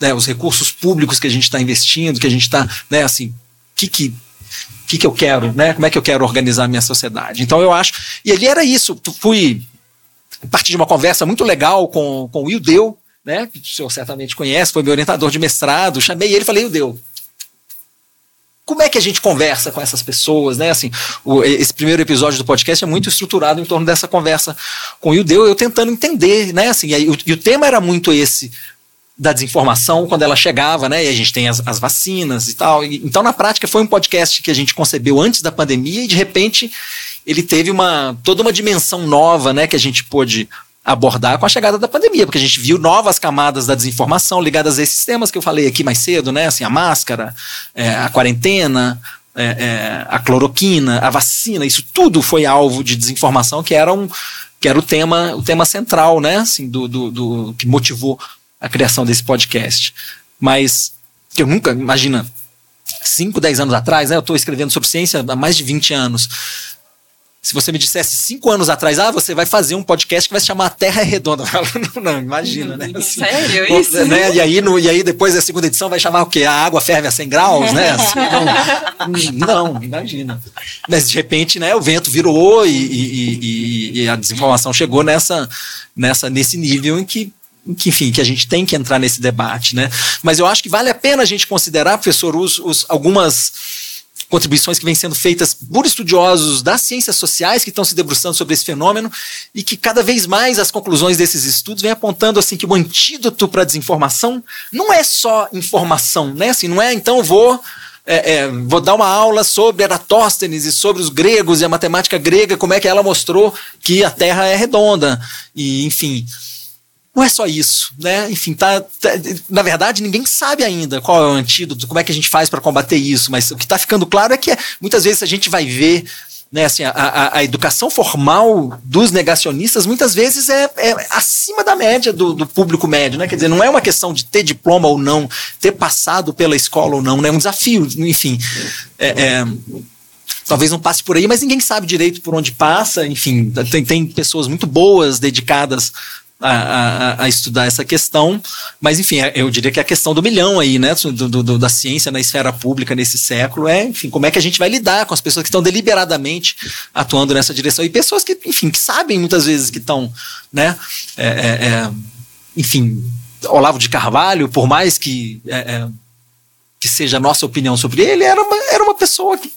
né, os recursos públicos que a gente está investindo, que a gente está, né, assim, que que que, que eu quero, né? Como é que eu quero organizar a minha sociedade? Então eu acho. E ali era isso. Fui a partir de uma conversa muito legal com, com o Will Deu, né, que o senhor certamente conhece, foi meu orientador de mestrado, chamei ele e falei, o deu. Como é que a gente conversa com essas pessoas, né? Assim, o, esse primeiro episódio do podcast é muito estruturado em torno dessa conversa com o Ildeu, eu tentando entender, né? Assim, e, o, e o tema era muito esse da desinformação quando ela chegava, né? E a gente tem as, as vacinas e tal. E, então, na prática, foi um podcast que a gente concebeu antes da pandemia e de repente ele teve uma toda uma dimensão nova, né? Que a gente pôde abordar com a chegada da pandemia, porque a gente viu novas camadas da desinformação ligadas a esses temas que eu falei aqui mais cedo, né? Assim, a máscara, é, a quarentena, é, é, a cloroquina, a vacina, isso tudo foi alvo de desinformação que era, um, que era o tema o tema central, né? Assim, do, do, do que motivou a criação desse podcast. Mas que eu nunca, imagina, 5, 10 anos atrás, né? Eu estou escrevendo sobre ciência há mais de 20 anos se você me dissesse cinco anos atrás, ah, você vai fazer um podcast que vai se chamar Terra é Redonda. não, não, imagina, né? Assim, Sério, isso? Né? E, aí, no, e aí depois da segunda edição vai chamar o quê? A água ferve a 100 graus, né? Assim, não, não, imagina. Mas de repente, né, o vento virou e, e, e, e a desinformação chegou nessa, nessa, nesse nível em que que, enfim, que a gente tem que entrar nesse debate, né? Mas eu acho que vale a pena a gente considerar, professor, os, os algumas contribuições que vêm sendo feitas por estudiosos das ciências sociais que estão se debruçando sobre esse fenômeno e que cada vez mais as conclusões desses estudos vêm apontando assim que o antídoto para a desinformação não é só informação, né? Assim, não é então vou é, é, vou dar uma aula sobre Eratóstenes e sobre os gregos e a matemática grega, como é que ela mostrou que a Terra é redonda e enfim não é só isso, né? Enfim, tá, tá, na verdade ninguém sabe ainda qual é o antídoto, como é que a gente faz para combater isso, mas o que está ficando claro é que muitas vezes a gente vai ver né, assim, a, a, a, educação formal dos negacionistas muitas vezes é, é acima da média do, do, público médio, né? Quer dizer, não é uma questão de ter diploma ou não, ter passado pela escola ou não, né? É um desafio, enfim. É, é, talvez não passe por aí, mas ninguém sabe direito por onde passa. Enfim, tem, tem pessoas muito boas dedicadas a, a, a, estudar essa questão, mas enfim, é, eu diria que a questão do milhão aí, né, do, do, da ciência na esfera pública nesse século. É, enfim, como é que a gente vai lidar com as pessoas que estão deliberadamente atuando nessa direção? E pessoas que, enfim, que sabem muitas vezes que estão, né, é, é, é enfim, Olavo de Carvalho, por mais que é, é, que seja a nossa opinião sobre ele, era uma, era uma pessoa que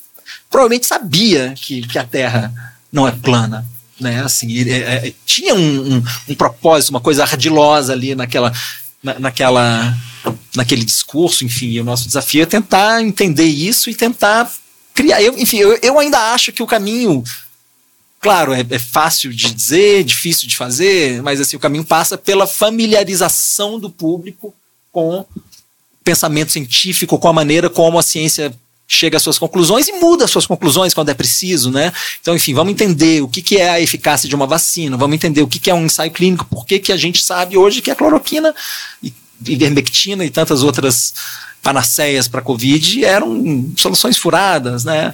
provavelmente sabia que, que a Terra não é plana, né? Assim, é, é, tinha um, um, um, propósito, uma coisa ardilosa ali naquela, na, naquela, naquele discurso, enfim. o nosso desafio é tentar entender isso e tentar criar. Eu, enfim, eu, eu ainda acho que o caminho claro, é, é, fácil de dizer, difícil de fazer, mas assim, o caminho passa pela familiarização do público com pensamento científico, com a maneira como a ciência chega às suas conclusões e muda as suas conclusões quando é preciso, né? Então, enfim, vamos entender o que, que é a eficácia de uma vacina, vamos entender o que, que é um ensaio clínico, por que, que a gente sabe hoje que a cloroquina e ivermectina e tantas outras panaceias para a Covid eram soluções furadas, né?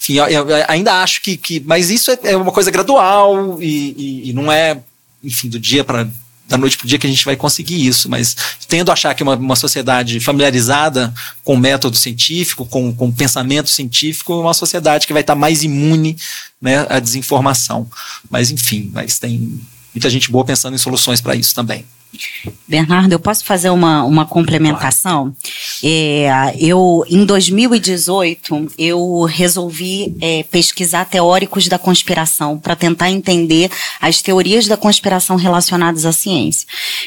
Enfim, eu, eu ainda acho que, que. Mas isso é, é uma coisa gradual e, e, e não é, enfim, do dia para da noite para o dia que a gente vai conseguir isso, mas tendo a achar que uma, uma sociedade familiarizada com método científico, com, com pensamento científico, é uma sociedade que vai estar mais imune né, à desinformação. Mas, enfim, mas tem muita gente boa pensando em soluções para isso também. Bernardo, eu posso fazer uma, uma complementação? É, eu, em 2018, eu resolvi é, pesquisar teóricos da conspiração para tentar entender as teorias da conspiração relacionadas à ciência.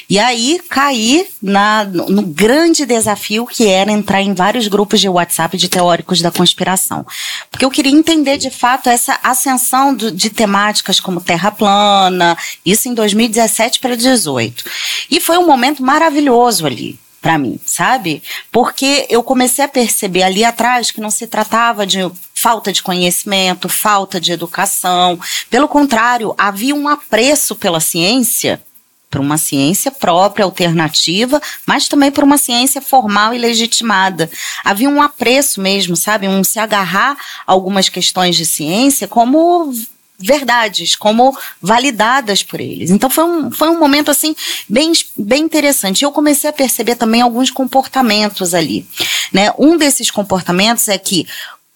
E aí caí na, no, grande desafio que era entrar em vários grupos de WhatsApp de teóricos da conspiração. Porque eu queria entender de fato essa ascensão do, de temáticas como terra plana, isso em 2017 para 2018. E foi um momento maravilhoso ali para mim, sabe? Porque eu comecei a perceber ali atrás que não se tratava de falta de conhecimento, falta de educação. Pelo contrário, havia um apreço pela ciência, por uma ciência própria, alternativa, mas também por uma ciência formal e legitimada. Havia um apreço mesmo, sabe? Um se agarrar a algumas questões de ciência como verdades, como validadas por eles. Então foi um, foi um momento assim bem, bem interessante. Eu comecei a perceber também alguns comportamentos ali. Né? Um desses comportamentos é que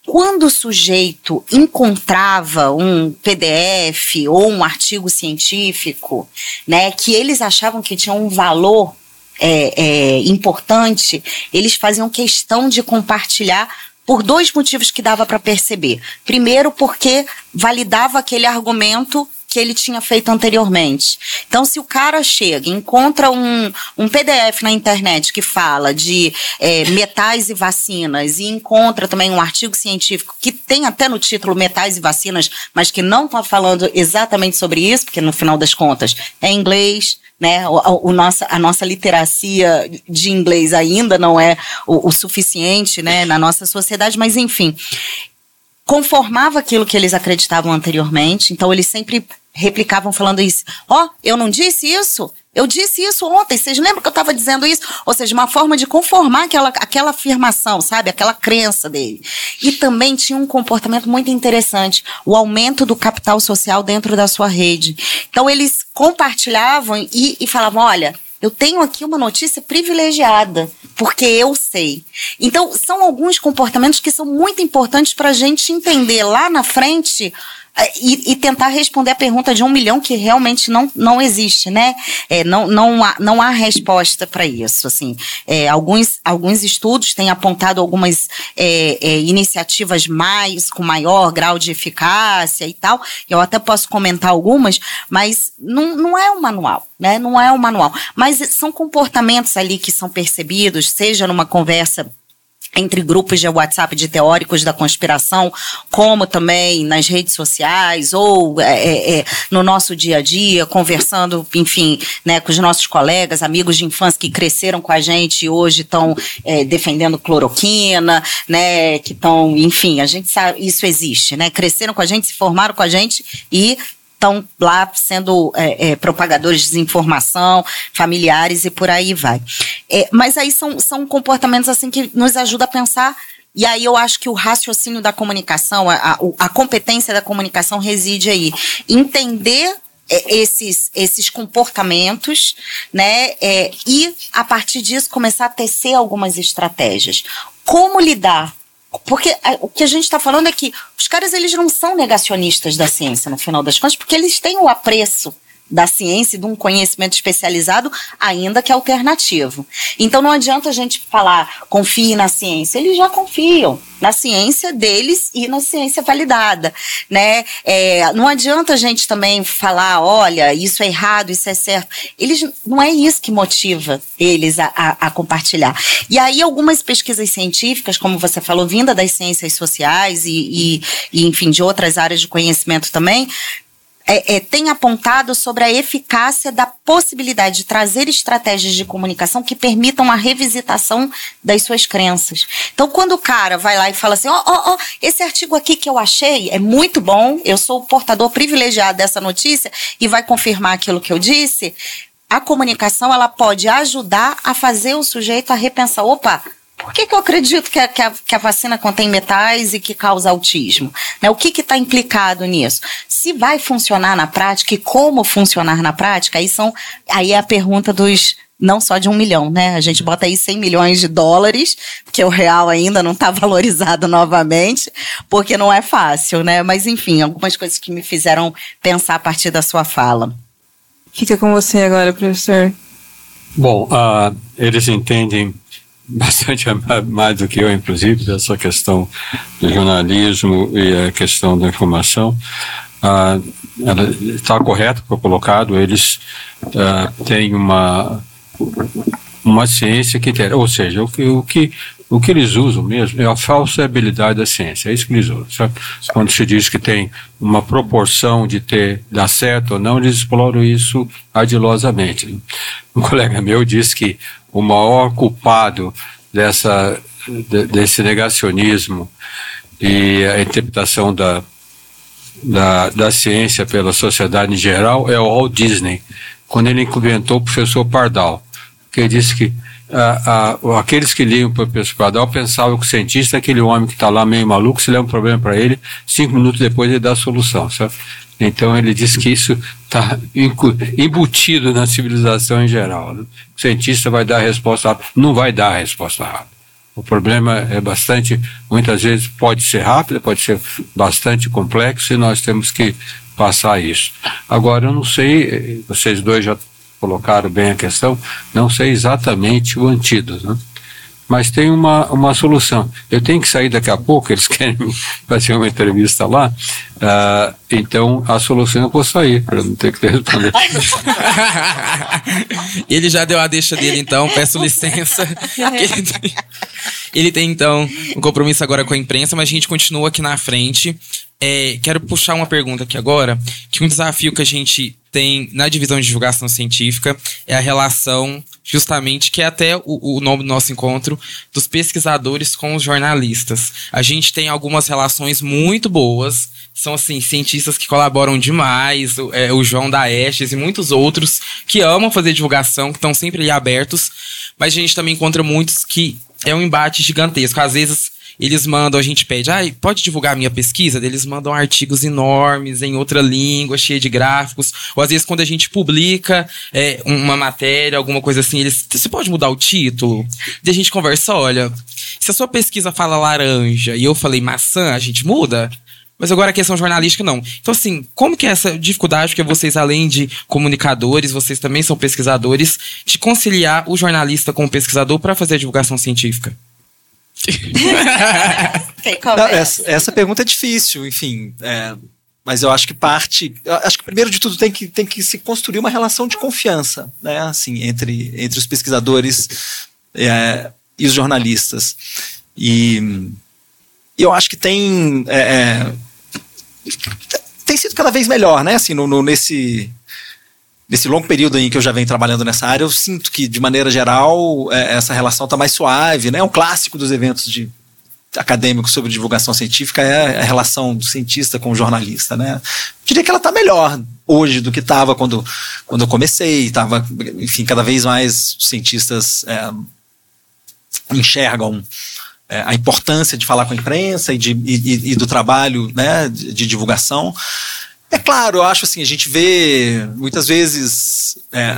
quando o sujeito encontrava um PDF ou um artigo científico, né, que eles achavam que tinha um valor é, é, importante, eles faziam questão de compartilhar por dois motivos que dava para perceber. Primeiro, porque validava aquele argumento que ele tinha feito anteriormente. Então, se o cara chega, encontra um, um PDF na internet que fala de é, metais e vacinas e encontra também um artigo científico que tem até no título metais e vacinas, mas que não está falando exatamente sobre isso, porque no final das contas é inglês, né? O, o, nossa, a nossa literacia de inglês ainda não é o, o suficiente né, na nossa sociedade, mas enfim, conformava aquilo que eles acreditavam anteriormente, então eles sempre replicavam falando isso. Ó, oh, eu não disse isso? Eu disse isso ontem, vocês lembram que eu estava dizendo isso? Ou seja, uma forma de conformar aquela, aquela afirmação, sabe? Aquela crença dele. E também tinha um comportamento muito interessante, o aumento do capital social dentro da sua rede. Então, eles compartilhavam e, e falavam: olha. Eu tenho aqui uma notícia privilegiada, porque eu sei. Então, são alguns comportamentos que são muito importantes para a gente entender lá na frente e, e, tentar responder a pergunta de um milhão que realmente não, não existe, né? É, não, não, há, não há resposta para isso. Assim, é, alguns, alguns estudos têm apontado algumas é, é, iniciativas mais com maior grau de eficácia e tal. Eu até posso comentar algumas, mas não, não é um manual, né? Não é um manual. Mas são comportamentos ali que são percebidos, seja numa conversa entre grupos de WhatsApp de teóricos da conspiração, como também nas redes sociais ou é, é, é, no nosso dia a dia, conversando, enfim, né, com os nossos colegas, amigos de infância que cresceram com a gente e hoje estão é, defendendo cloroquina, né, que estão, enfim, a gente sabe, isso existe, né, cresceram com a gente, se formaram com a gente e estão lá sendo é, é, propagadores de desinformação, familiares e por aí vai. É, mas aí são, são comportamentos assim que nos ajudam a pensar. E aí eu acho que o raciocínio da comunicação, a, a, a competência da comunicação reside aí. Entender é, esses, esses comportamentos, né? É, e a partir disso começar a tecer algumas estratégias. Como lidar porque a, o que a gente está falando é que os caras eles não são negacionistas da ciência, no final das contas, porque eles têm o apreço da ciência e de um conhecimento especializado, ainda que alternativo. Então não adianta a gente falar confie na ciência, eles já confiam na ciência deles e na ciência validada, né? É, não adianta a gente também falar, olha, isso é errado, isso é certo. Eles não é isso que motiva eles a, a, a compartilhar. E aí algumas pesquisas científicas, como você falou, vinda das ciências sociais e, e, e enfim de outras áreas de conhecimento também, é, é, tem apontado sobre a eficácia da possibilidade de trazer estratégias de comunicação que permitam a revisitação das suas crenças. Então, quando o cara vai lá e fala assim: ó, ó, ó, esse artigo aqui que eu achei é muito bom, eu sou o portador privilegiado dessa notícia e vai confirmar aquilo que eu disse. A comunicação ela pode ajudar a fazer o sujeito a repensar: opa, por que, que eu acredito que a, que, a, que a, vacina contém metais e que causa autismo? Né? O que está implicado nisso? Se vai funcionar na prática e como funcionar na prática, aí, são, aí é a pergunta dos não só de um milhão, né? A gente bota aí 100 milhões de dólares, porque o real ainda não está valorizado novamente, porque não é fácil, né? Mas enfim, algumas coisas que me fizeram pensar a partir da sua fala. Fica com você agora, professor. Bom, uh, eles entendem bastante mais do que eu, inclusive, dessa questão do jornalismo e a questão da informação. Ah, está correto foi colocado, eles ah, têm uma uma ciência que tem, ou seja, o que, o que o que eles usam mesmo é a falsibilidade da ciência, é isso que eles usam. Quando se diz que tem uma proporção de ter dar certo ou não, eles exploram isso ardilosamente. Um colega meu disse que o maior culpado dessa, de, desse negacionismo e a interpretação da, da, da ciência pela sociedade em geral é o Walt Disney, quando ele inventou o professor Pardal, que ele disse que a, a, aqueles que liam o professor Pardal pensavam que o cientista é aquele homem que está lá meio maluco, se der um problema para ele, cinco minutos depois ele dá a solução, sabe? Então ele diz que isso está embutido na civilização em geral. Né? O cientista vai dar a resposta rápida, não vai dar a resposta rápida. O problema é bastante, muitas vezes pode ser rápido, pode ser bastante complexo e nós temos que passar isso. Agora, eu não sei, vocês dois já colocaram bem a questão, não sei exatamente o antídoto. Né? mas tem uma, uma solução. Eu tenho que sair daqui a pouco, eles querem fazer uma entrevista lá, uh, então a solução é eu vou sair, para não ter que responder. Ele já deu a deixa dele, então, peço licença. Ele tem, então, um compromisso agora com a imprensa, mas a gente continua aqui na frente. É, quero puxar uma pergunta aqui agora, que um desafio que a gente tem na divisão de divulgação científica é a relação, justamente, que é até o, o, nome do nosso encontro, dos pesquisadores com os jornalistas. A gente tem algumas relações muito boas, são, assim, cientistas que colaboram demais, o, é, o João da Estes e muitos outros que amam fazer divulgação, que estão sempre ali abertos, mas a gente também encontra muitos que é um embate gigantesco. Às vezes eles mandam, a gente pede, ah, pode divulgar a minha pesquisa? Eles mandam artigos enormes em outra língua, cheia de gráficos. Ou às vezes, quando a gente publica é, uma matéria, alguma coisa assim, eles. Você pode mudar o título? E a gente conversa, olha, se a sua pesquisa fala laranja e eu falei maçã, a gente muda? Mas agora a questão jornalística não. Então, assim, como que é essa dificuldade, porque vocês, além de comunicadores, vocês também são pesquisadores, de conciliar o jornalista com o pesquisador para fazer a divulgação científica? Não, essa, essa, pergunta é difícil, enfim. É, mas eu acho que parte. Acho que primeiro de tudo tem que, tem que se construir uma relação de confiança, né? Assim, entre, entre os pesquisadores é, e os jornalistas. E eu acho que tem. É, é tem sido cada vez melhor, né? Assim, no, no, nesse nesse longo período em que eu já venho trabalhando nessa área, eu sinto que, de maneira geral, é, essa relação está mais suave. Né? Um clássico dos eventos de acadêmicos sobre divulgação científica é a relação do cientista com o jornalista. Né? Eu diria que ela está melhor hoje do que estava quando, quando eu comecei. Tava, enfim, cada vez mais os cientistas é, enxergam é, a importância de falar com a imprensa e, de, e, e do trabalho né, de, de divulgação. É claro, eu acho assim, a gente vê muitas vezes. É,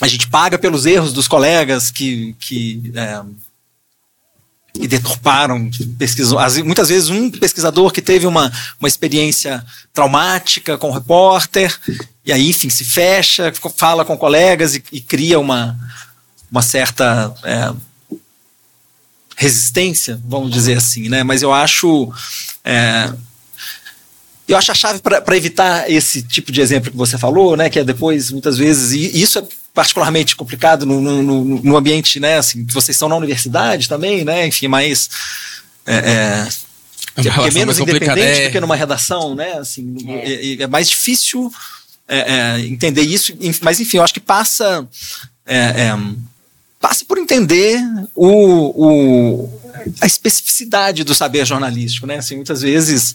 a gente paga pelos erros dos colegas que, que, é, deturparam, pesquisou. Muitas vezes um pesquisador que teve uma, uma experiência traumática com o repórter, e aí, enfim, se fecha, fala com colegas e, e cria uma, uma certa é, resistência, vamos dizer assim, né? Mas eu acho. É, eu acho a chave para evitar esse tipo de exemplo que você falou, né, que é depois, muitas vezes, e isso é particularmente complicado no, no, no ambiente, né, assim, que vocês estão na universidade também, né, enfim, mais... É, é, que, que é menos independente é. do que numa redação, né, assim, é, é, é mais difícil é, é, entender isso, mas enfim, eu acho que passa passa por entender o, o, a especificidade do saber jornalístico, né? Assim, muitas vezes,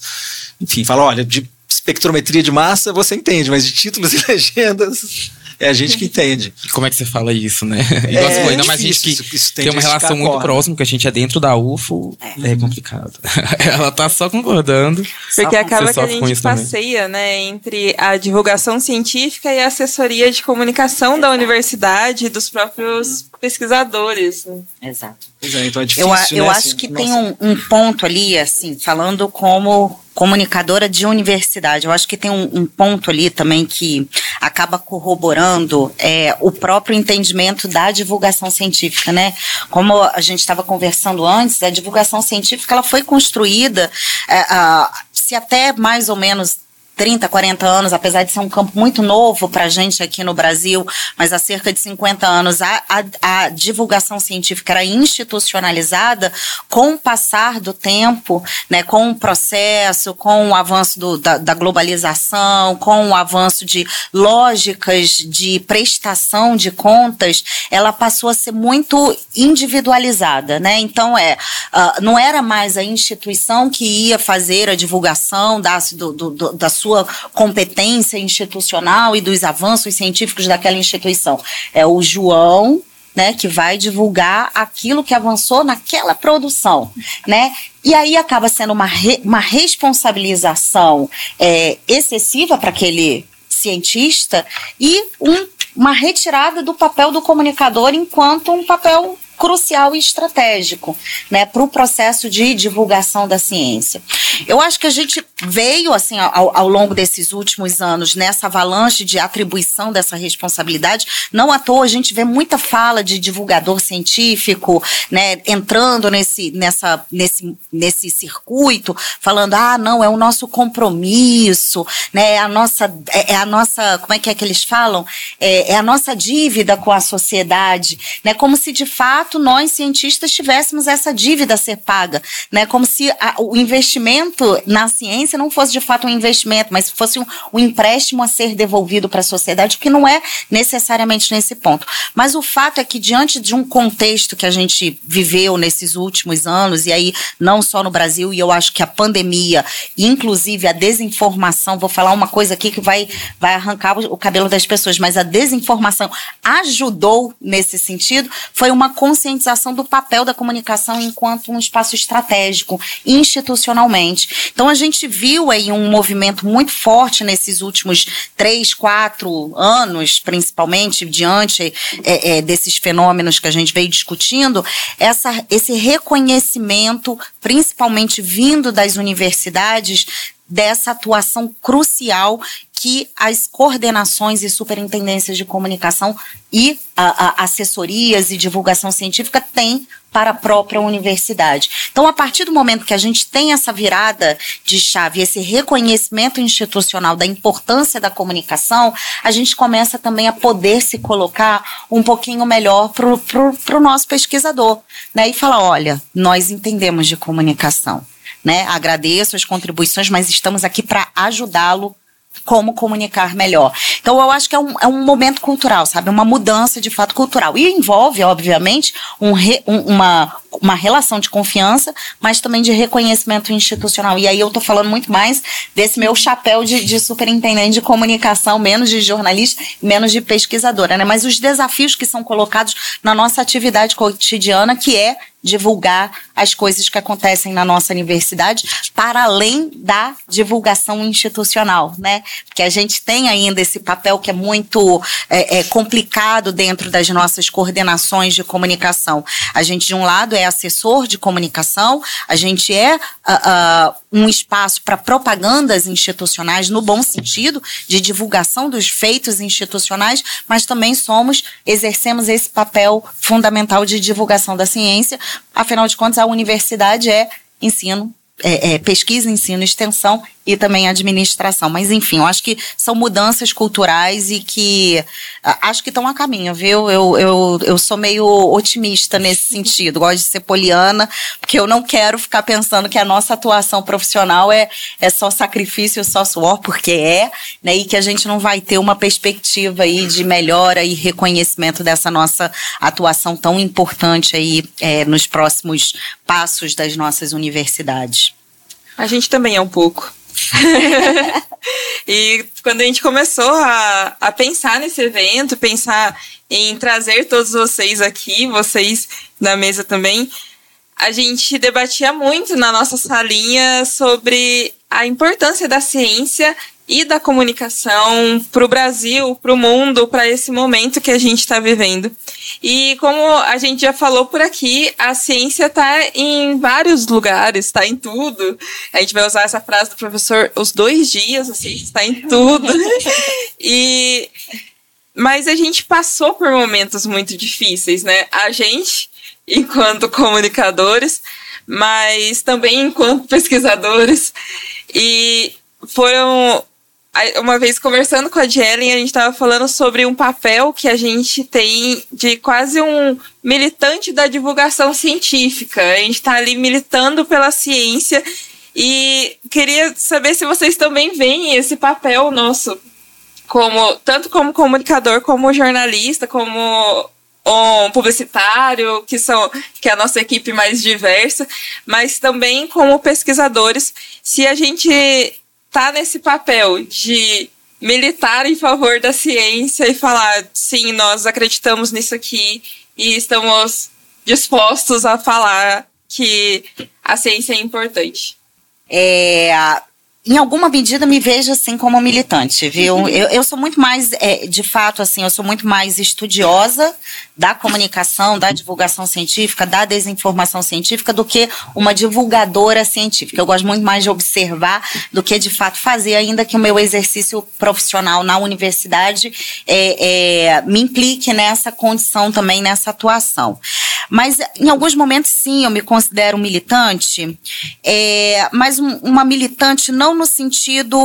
enfim, fala, olha, de espectrometria de massa você entende, mas de títulos e legendas é a gente que entende. Como é que você fala isso, né? Igual é, ainda mais a gente que isso, isso tem, tem uma relação muito próxima, que a gente é dentro da UFO, é, é complicado. Ela tá só concordando. Porque acaba que a gente passeia, né, entre a divulgação científica e a assessoria de comunicação da universidade e dos próprios pesquisadores. Exato. É, então é difícil, eu, eu né, acho assim, que nossa. tem um, um ponto ali, assim, falando como comunicadora de universidade. Eu acho que tem um, um, ponto ali também que acaba corroborando é, o próprio entendimento da divulgação científica, né? Como a gente estava conversando antes, a divulgação científica ela foi construída é, a, se até mais ou menos 30, 40 anos, apesar de ser um campo muito novo para a gente aqui no Brasil, mas há cerca de 50 anos a, a, a, divulgação científica era institucionalizada com o passar do tempo, né, com o processo, com o avanço do, da, da, globalização, com o avanço de lógicas de prestação de contas, ela passou a ser muito individualizada. Né? Então, é, uh, não era mais a instituição que ia fazer a divulgação da, do, do, da sua sua competência institucional e dos avanços científicos daquela instituição. É o João, né, que vai divulgar aquilo que avançou naquela produção, né? E aí acaba sendo uma, re, uma responsabilização é, excessiva para aquele cientista e um, uma retirada do papel do comunicador enquanto um papel crucial e estratégico né, para o processo de divulgação da ciência. Eu acho que a gente veio, assim, ao, ao, longo desses últimos anos, nessa avalanche de atribuição dessa responsabilidade. Não à toa a gente vê muita fala de divulgador científico, né, entrando nesse, nessa, nesse, nesse circuito, falando, ah, não, é o nosso compromisso, né, é a nossa, é, é a nossa, como é que é que eles falam? É, é a nossa dívida com a sociedade, né, como se de fato nós cientistas tivéssemos essa dívida a ser paga, né, como se a, o investimento na ciência não fosse de fato um investimento, mas fosse um, um empréstimo a ser devolvido para a sociedade, que não é necessariamente nesse ponto. Mas o fato é que, diante de um contexto que a gente viveu nesses últimos anos, e aí não só no Brasil, e eu acho que a pandemia, inclusive a desinformação, vou falar uma coisa aqui que vai, vai arrancar o cabelo das pessoas, mas a desinformação ajudou nesse sentido, foi uma conscientização do papel da comunicação enquanto um espaço estratégico, institucionalmente. Então a gente viu aí um movimento muito forte nesses últimos três, quatro anos, principalmente, diante é, é, desses fenômenos que a gente veio discutindo, essa, esse reconhecimento, principalmente vindo das universidades, dessa atuação crucial que as coordenações e superintendências de comunicação e a, a, assessorias e divulgação científica têm para a própria universidade. Então, a partir do momento que a gente tem essa virada de chave, esse reconhecimento institucional da importância da comunicação, a gente começa também a poder se colocar um pouquinho melhor para o nosso pesquisador, né? E falar, olha, nós entendemos de comunicação. Né? Agradeço as contribuições, mas estamos aqui para ajudá-lo como comunicar melhor. Então, eu acho que é um, é um momento cultural, sabe? Uma mudança de fato cultural. E envolve, obviamente, um re, um, uma, uma relação de confiança, mas também de reconhecimento institucional. E aí eu tô falando muito mais desse meu chapéu de, de superintendente de comunicação, menos de jornalista, menos de pesquisadora, né? Mas os desafios que são colocados na nossa atividade cotidiana, que é divulgar as coisas que acontecem na nossa universidade, para além da divulgação institucional, né? Porque a gente tem ainda esse papel que é muito é, é, complicado dentro das nossas coordenações de comunicação. A gente, de um lado, é assessor de comunicação, a gente é uh, uh, um espaço para propagandas institucionais, no bom sentido, de divulgação dos feitos institucionais, mas também somos, exercemos esse papel fundamental de divulgação da ciência, Afinal de contas, a universidade é ensino, é, é, pesquisa, ensino, extensão e também administração. Mas, enfim, eu acho que são mudanças culturais e que acho que estão a caminho, viu? Eu, eu, eu sou meio otimista nesse sentido. Gosto de ser poliana, porque eu não quero ficar pensando que a nossa atuação profissional é, é só sacrifício, só suor, porque é, né? E que a gente não vai ter uma perspectiva aí de melhora e reconhecimento dessa nossa atuação tão importante aí é, nos próximos passos das nossas universidades. A gente também é um pouco. e quando a gente começou a, a pensar nesse evento, pensar em trazer todos vocês aqui, vocês na mesa também, a gente debatia muito na nossa salinha sobre a importância da ciência e da comunicação para o Brasil, para o mundo, para esse momento que a gente está vivendo. E como a gente já falou por aqui, a ciência está em vários lugares, está em tudo. A gente vai usar essa frase do professor os dois dias, assim, está em tudo. e mas a gente passou por momentos muito difíceis, né? A gente, enquanto comunicadores, mas também enquanto pesquisadores. E foram uma vez conversando com a Jelen, a gente estava falando sobre um papel que a gente tem de quase um militante da divulgação científica. A gente está ali militando pela ciência e queria saber se vocês também veem esse papel nosso, como tanto como comunicador, como jornalista, como um publicitário, que são que é a nossa equipe mais diversa, mas também como pesquisadores, se a gente tá nesse papel de militar em favor da ciência e falar, sim, nós acreditamos nisso aqui e estamos dispostos a falar que a ciência é importante. É, em alguma medida me vejo assim como militante, viu? Uhum. Eu, eu sou muito mais, é, de fato, assim, eu sou muito mais estudiosa da comunicação, da divulgação científica, da desinformação científica, do que uma divulgadora científica. Eu gosto muito mais de observar do que de fato fazer, ainda que o meu exercício profissional na universidade é, é, me implique nessa condição também, nessa atuação. Mas em alguns momentos, sim, eu me considero militante, é, mas um, uma militante não no sentido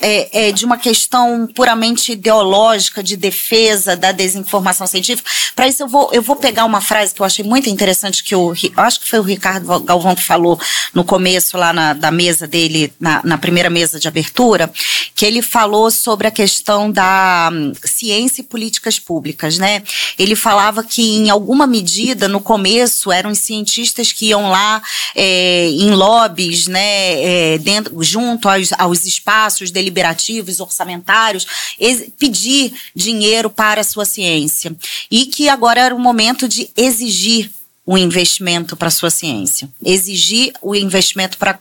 é, é, de uma questão puramente ideológica de defesa da desinformação científica. Para isso, eu vou, eu vou pegar uma frase que eu achei muito interessante, que o, acho que foi o Ricardo Galvão que falou no começo, lá na da mesa dele, na, na primeira mesa de abertura, que ele falou sobre a questão da hum, ciência e políticas públicas, né? Ele falava que, em alguma medida, no começo, eram os cientistas que iam lá é, em lobbies, né, é, dentro, junto aos, aos espaços deliberativos, orçamentários, pedir dinheiro para a sua ciência. E que agora era o momento de exigir o investimento para a sua ciência, exigir o investimento para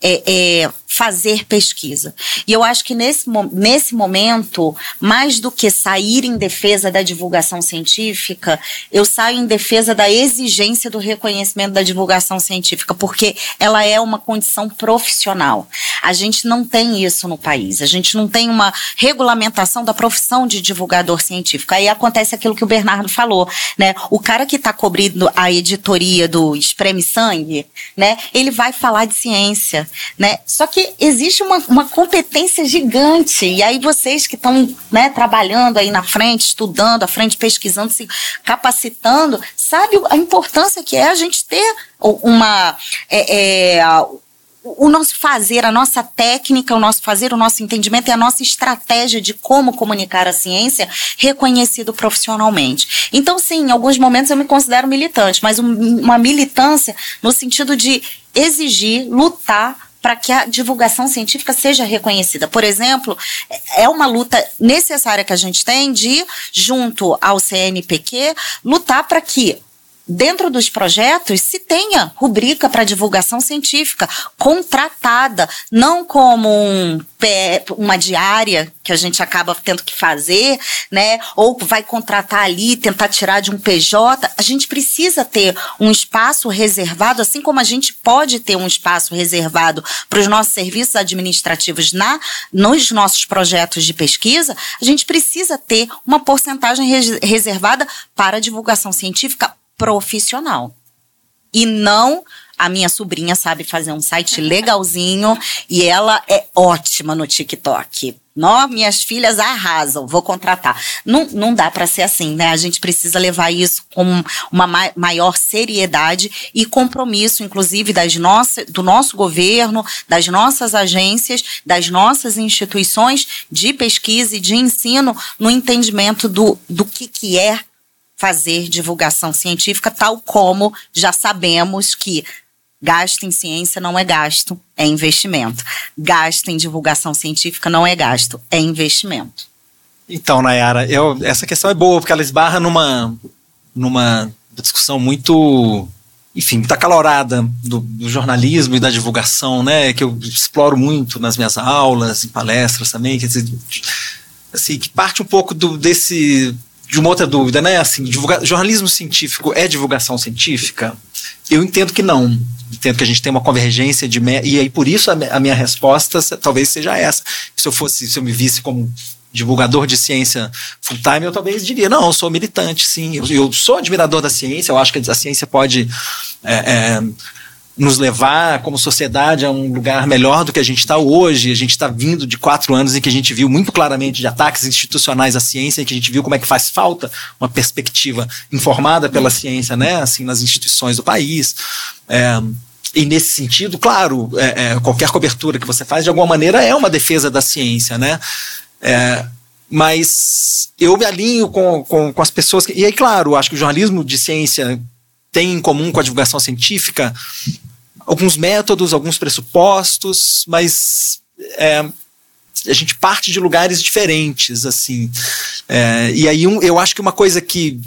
é, é, fazer pesquisa. E eu acho que nesse, nesse momento, mais do que sair em defesa da divulgação científica, eu saio em defesa da exigência do reconhecimento da divulgação científica, porque ela é uma condição profissional. A gente não tem isso no país, a gente não tem uma regulamentação da profissão de divulgador científico. Aí acontece aquilo que o Bernardo falou, né? O cara que está cobrindo a editoria do Espreme Sangue, né? Ele vai falar de ciência, né? Só que existe uma, uma competência gigante. E aí vocês que estão né, trabalhando aí na frente, estudando, à frente, pesquisando, se capacitando, sabe a importância que é a gente ter uma. É, é, o nosso fazer, a nossa técnica, o nosso fazer, o nosso entendimento e a nossa estratégia de como comunicar a ciência reconhecido profissionalmente. Então, sim, em alguns momentos eu me considero militante, mas uma militância no sentido de exigir, lutar para que a divulgação científica seja reconhecida. Por exemplo, é uma luta necessária que a gente tem de, junto ao CNPq, lutar para que dentro dos projetos se tenha rubrica para divulgação científica contratada, não como um, uma diária que a gente acaba tendo que fazer, né? Ou vai contratar ali, tentar tirar de um PJ. A gente precisa ter um espaço reservado, assim como a gente pode ter um espaço reservado para os nossos serviços administrativos na nos nossos projetos de pesquisa, a gente precisa ter uma porcentagem reservada para divulgação científica profissional. E não a minha sobrinha sabe fazer um site legalzinho e ela é ótima no TikTok. Nó, minhas filhas arrasam, vou contratar. Não, não dá para ser assim, né? A gente precisa levar isso com uma ma maior seriedade e compromisso, inclusive, das nossas, do nosso governo, das nossas agências, das nossas instituições de pesquisa e de ensino no entendimento do, do que, que é fazer divulgação científica, tal como já sabemos que gasto em ciência não é gasto, é investimento. Gasto em divulgação científica não é gasto, é investimento. Então, Nayara, eu, essa questão é boa, porque ela esbarra numa, numa discussão muito, enfim, muito acalorada do, do, jornalismo e da divulgação, né? Que eu exploro muito nas minhas aulas, em palestras também, quer dizer, assim, que parte um pouco do, desse de uma outra dúvida, né? Assim, divulga... jornalismo científico é divulgação científica? Eu entendo que não. Entendo que a gente tem uma convergência de. Me... E aí, por isso, a minha resposta talvez seja essa. Se eu fosse, se eu me visse como divulgador de ciência full time, eu talvez diria: não, eu sou militante, sim. Eu, eu sou admirador da ciência, eu acho que a ciência pode. É, é, nos levar como sociedade a um lugar melhor do que a gente está hoje. A gente está vindo de quatro anos em que a gente viu muito claramente de ataques institucionais à ciência, em que a gente viu como é que faz falta uma perspectiva informada pela ciência, né, assim, nas instituições do país. É, e nesse sentido, claro, é, é, qualquer cobertura que você faz, de alguma maneira, é uma defesa da ciência, né? É, mas eu me alinho com, com, com as pessoas. Que, e aí, claro, acho que o jornalismo de ciência tem em comum com a divulgação científica alguns métodos, alguns pressupostos, mas é, a gente parte de lugares diferentes, assim. É, e aí um, eu acho que uma coisa que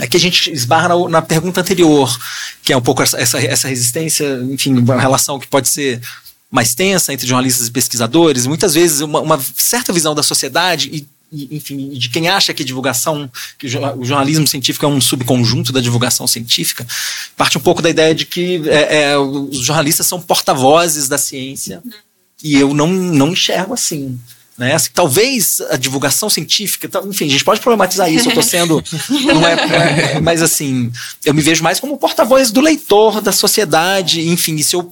é que a gente esbarra na, na pergunta anterior, que é um pouco essa, essa, essa resistência, enfim, uma relação que pode ser mais tensa entre jornalistas e pesquisadores, muitas vezes uma, uma certa visão da sociedade e enfim, de quem acha que divulgação, que o jornalismo científico é um subconjunto da divulgação científica, parte um pouco da ideia de que é, é, os jornalistas são porta-vozes da ciência e eu não, não enxergo assim. Né? Assim, talvez a divulgação científica, enfim, a gente pode problematizar isso. Eu estou sendo. Não é, é, mas assim, eu me vejo mais como porta-voz do leitor, da sociedade, enfim, e se eu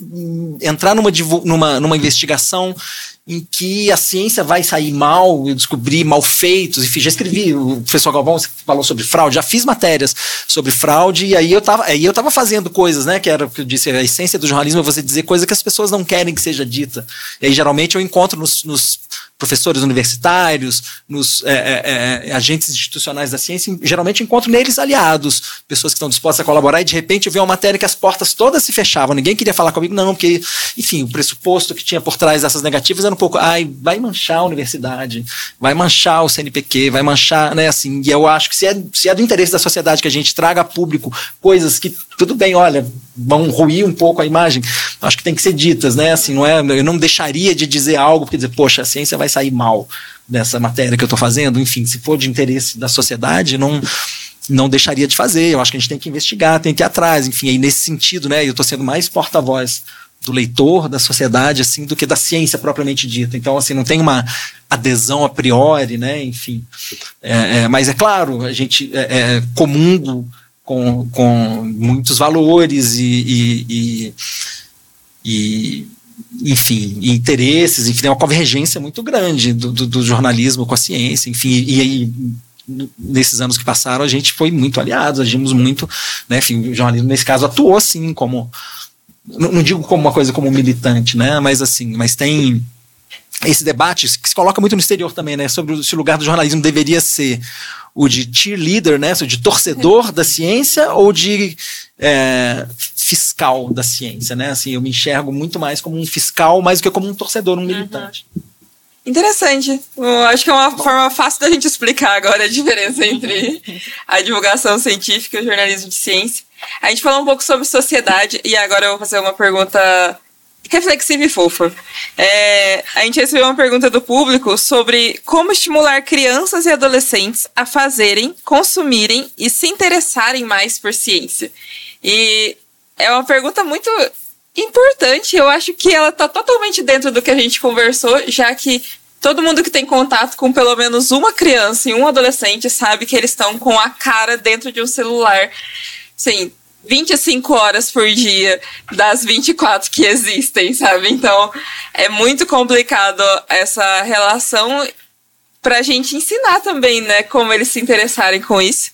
entrar numa, numa, numa investigação em que a ciência vai sair mal, eu descobri mal feitos, enfim, já escrevi, o professor Galvão falou sobre fraude, já fiz matérias sobre fraude, e aí eu estava aí eu tava fazendo coisas, né, que era o que eu disse, a essência do jornalismo é você dizer coisas que as pessoas não querem que seja dita. E aí geralmente eu encontro nos, nos professores universitários, nos é, é, é, agentes institucionais da ciência, geralmente encontro neles aliados, pessoas que estão dispostas a colaborar, e de repente eu vi uma matéria que as portas todas se fechavam, ninguém queria falar comigo, não, porque, enfim, o pressuposto que tinha por trás dessas negativas era um pouco, ai, vai manchar a universidade, vai manchar o CNPq, vai manchar, né, assim, e eu acho que se é, se é do interesse da sociedade que a gente traga a público coisas que, tudo bem, olha, vão ruir um pouco a imagem, acho que tem que ser ditas, né, assim, não é, eu não deixaria de dizer algo, porque dizer, poxa, a ciência vai sair mal dessa matéria que eu estou fazendo, enfim, se for de interesse da sociedade, não não deixaria de fazer. Eu acho que a gente tem que investigar, tem que ir atrás, enfim, aí nesse sentido, né, eu estou sendo mais porta-voz do leitor, da sociedade, assim, do que da ciência propriamente dita. Então, assim, não tem uma adesão a priori, né, enfim. É, é, mas é claro, a gente é, é comungo com, com muitos valores e, e, e, e enfim, interesses, enfim, tem uma convergência muito grande do, do, do jornalismo com a ciência, enfim, e aí nesses anos que passaram a gente foi muito aliados, agimos muito, né, enfim, o jornalismo nesse caso atuou assim como não, não digo como uma coisa como militante, né? Mas assim, mas tem esse debate que se coloca muito no exterior também, né? Sobre se o lugar do jornalismo deveria ser o de cheerleader, né? De torcedor da ciência ou de é, fiscal da ciência, né? Assim, eu me enxergo muito mais como um fiscal mais do que como um torcedor, um militante. Uhum. Interessante. Eu acho que é uma forma fácil da gente explicar agora a diferença entre a divulgação científica e o jornalismo de ciência. A gente falou um pouco sobre sociedade e agora eu vou fazer uma pergunta reflexiva e fofa. É, a gente recebeu uma pergunta do público sobre como estimular crianças e adolescentes a fazerem, consumirem e se interessarem mais por ciência. E é uma pergunta muito importante. Eu acho que ela está totalmente dentro do que a gente conversou, já que todo mundo que tem contato com pelo menos uma criança e um adolescente sabe que eles estão com a cara dentro de um celular sim, 25 horas por dia das 24 que existem, sabe? Então, é muito complicado essa relação pra gente ensinar também, né, como eles se interessarem com isso.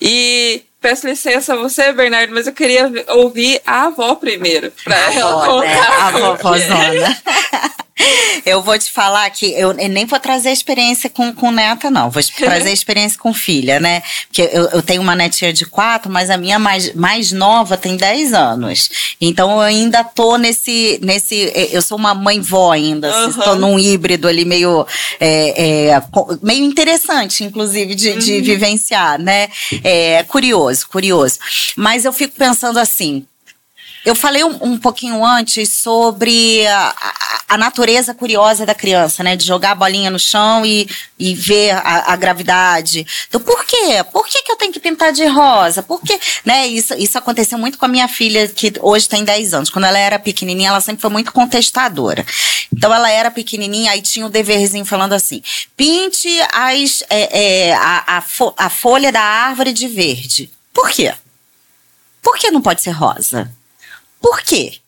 E peço licença a você, Bernardo, mas eu queria ouvir a avó primeiro, pra a ela avó, contar. Né? A vovózona. Eu vou te falar que eu nem vou trazer experiência com, com neta, não. Vou trazer experiência com filha, né? Porque eu, eu tenho uma netinha de quatro, mas a minha mais, mais nova tem dez anos. Então eu ainda tô nesse. nesse eu sou uma mãe-vó ainda. Uhum. Estou num híbrido ali meio. É, é, meio interessante, inclusive, de, uhum. de vivenciar, né? É, curioso, curioso. Mas eu fico pensando assim. Eu falei um, um pouquinho antes sobre a, a, natureza curiosa da criança, né? De jogar a bolinha no chão e, e ver a, a gravidade. Então, por quê? Por que, que eu tenho que pintar de rosa? Por? Né? Isso, isso aconteceu muito com a minha filha, que hoje tem 10 anos. Quando ela era pequenininha, ela sempre foi muito contestadora. Então, ela era pequenininha, aí tinha o um deverzinho falando assim: pinte as, é, é, a, a folha da árvore de verde. Por quê? Por que não pode ser rosa? Por quê?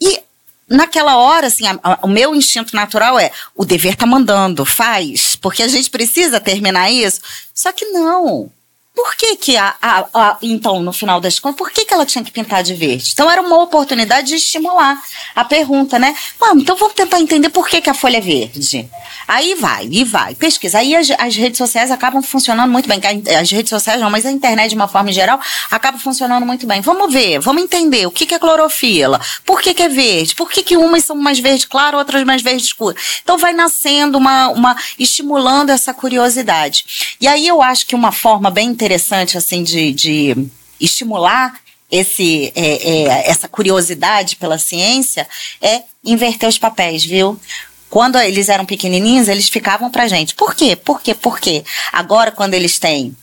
E naquela hora, assim, a, a, o meu instinto natural é: o dever tá mandando, faz, porque a gente precisa terminar isso. Só que não. Por que que a, a, a, então, no final das contas, por que que ela tinha que pintar de verde? Então era uma oportunidade de estimular a pergunta, né? Vamos, então vamos tentar entender por que que a folha é verde. Aí vai, e vai, pesquisa. Aí as, as redes sociais acabam funcionando muito bem. As redes sociais não, mas a internet de uma forma geral acaba funcionando muito bem. Vamos ver, vamos entender o que que é clorofila, por que que é verde, por que que umas são mais verde claro, outras mais verde escuro. Então vai nascendo uma, uma estimulando essa curiosidade. E aí eu acho que uma forma bem interessante, assim, de, de estimular esse, é, é, essa curiosidade pela ciência é inverter os papéis, viu? Quando eles eram pequenininhos, eles ficavam pra gente. Por quê? Por quê? Por quê? Agora, quando eles têm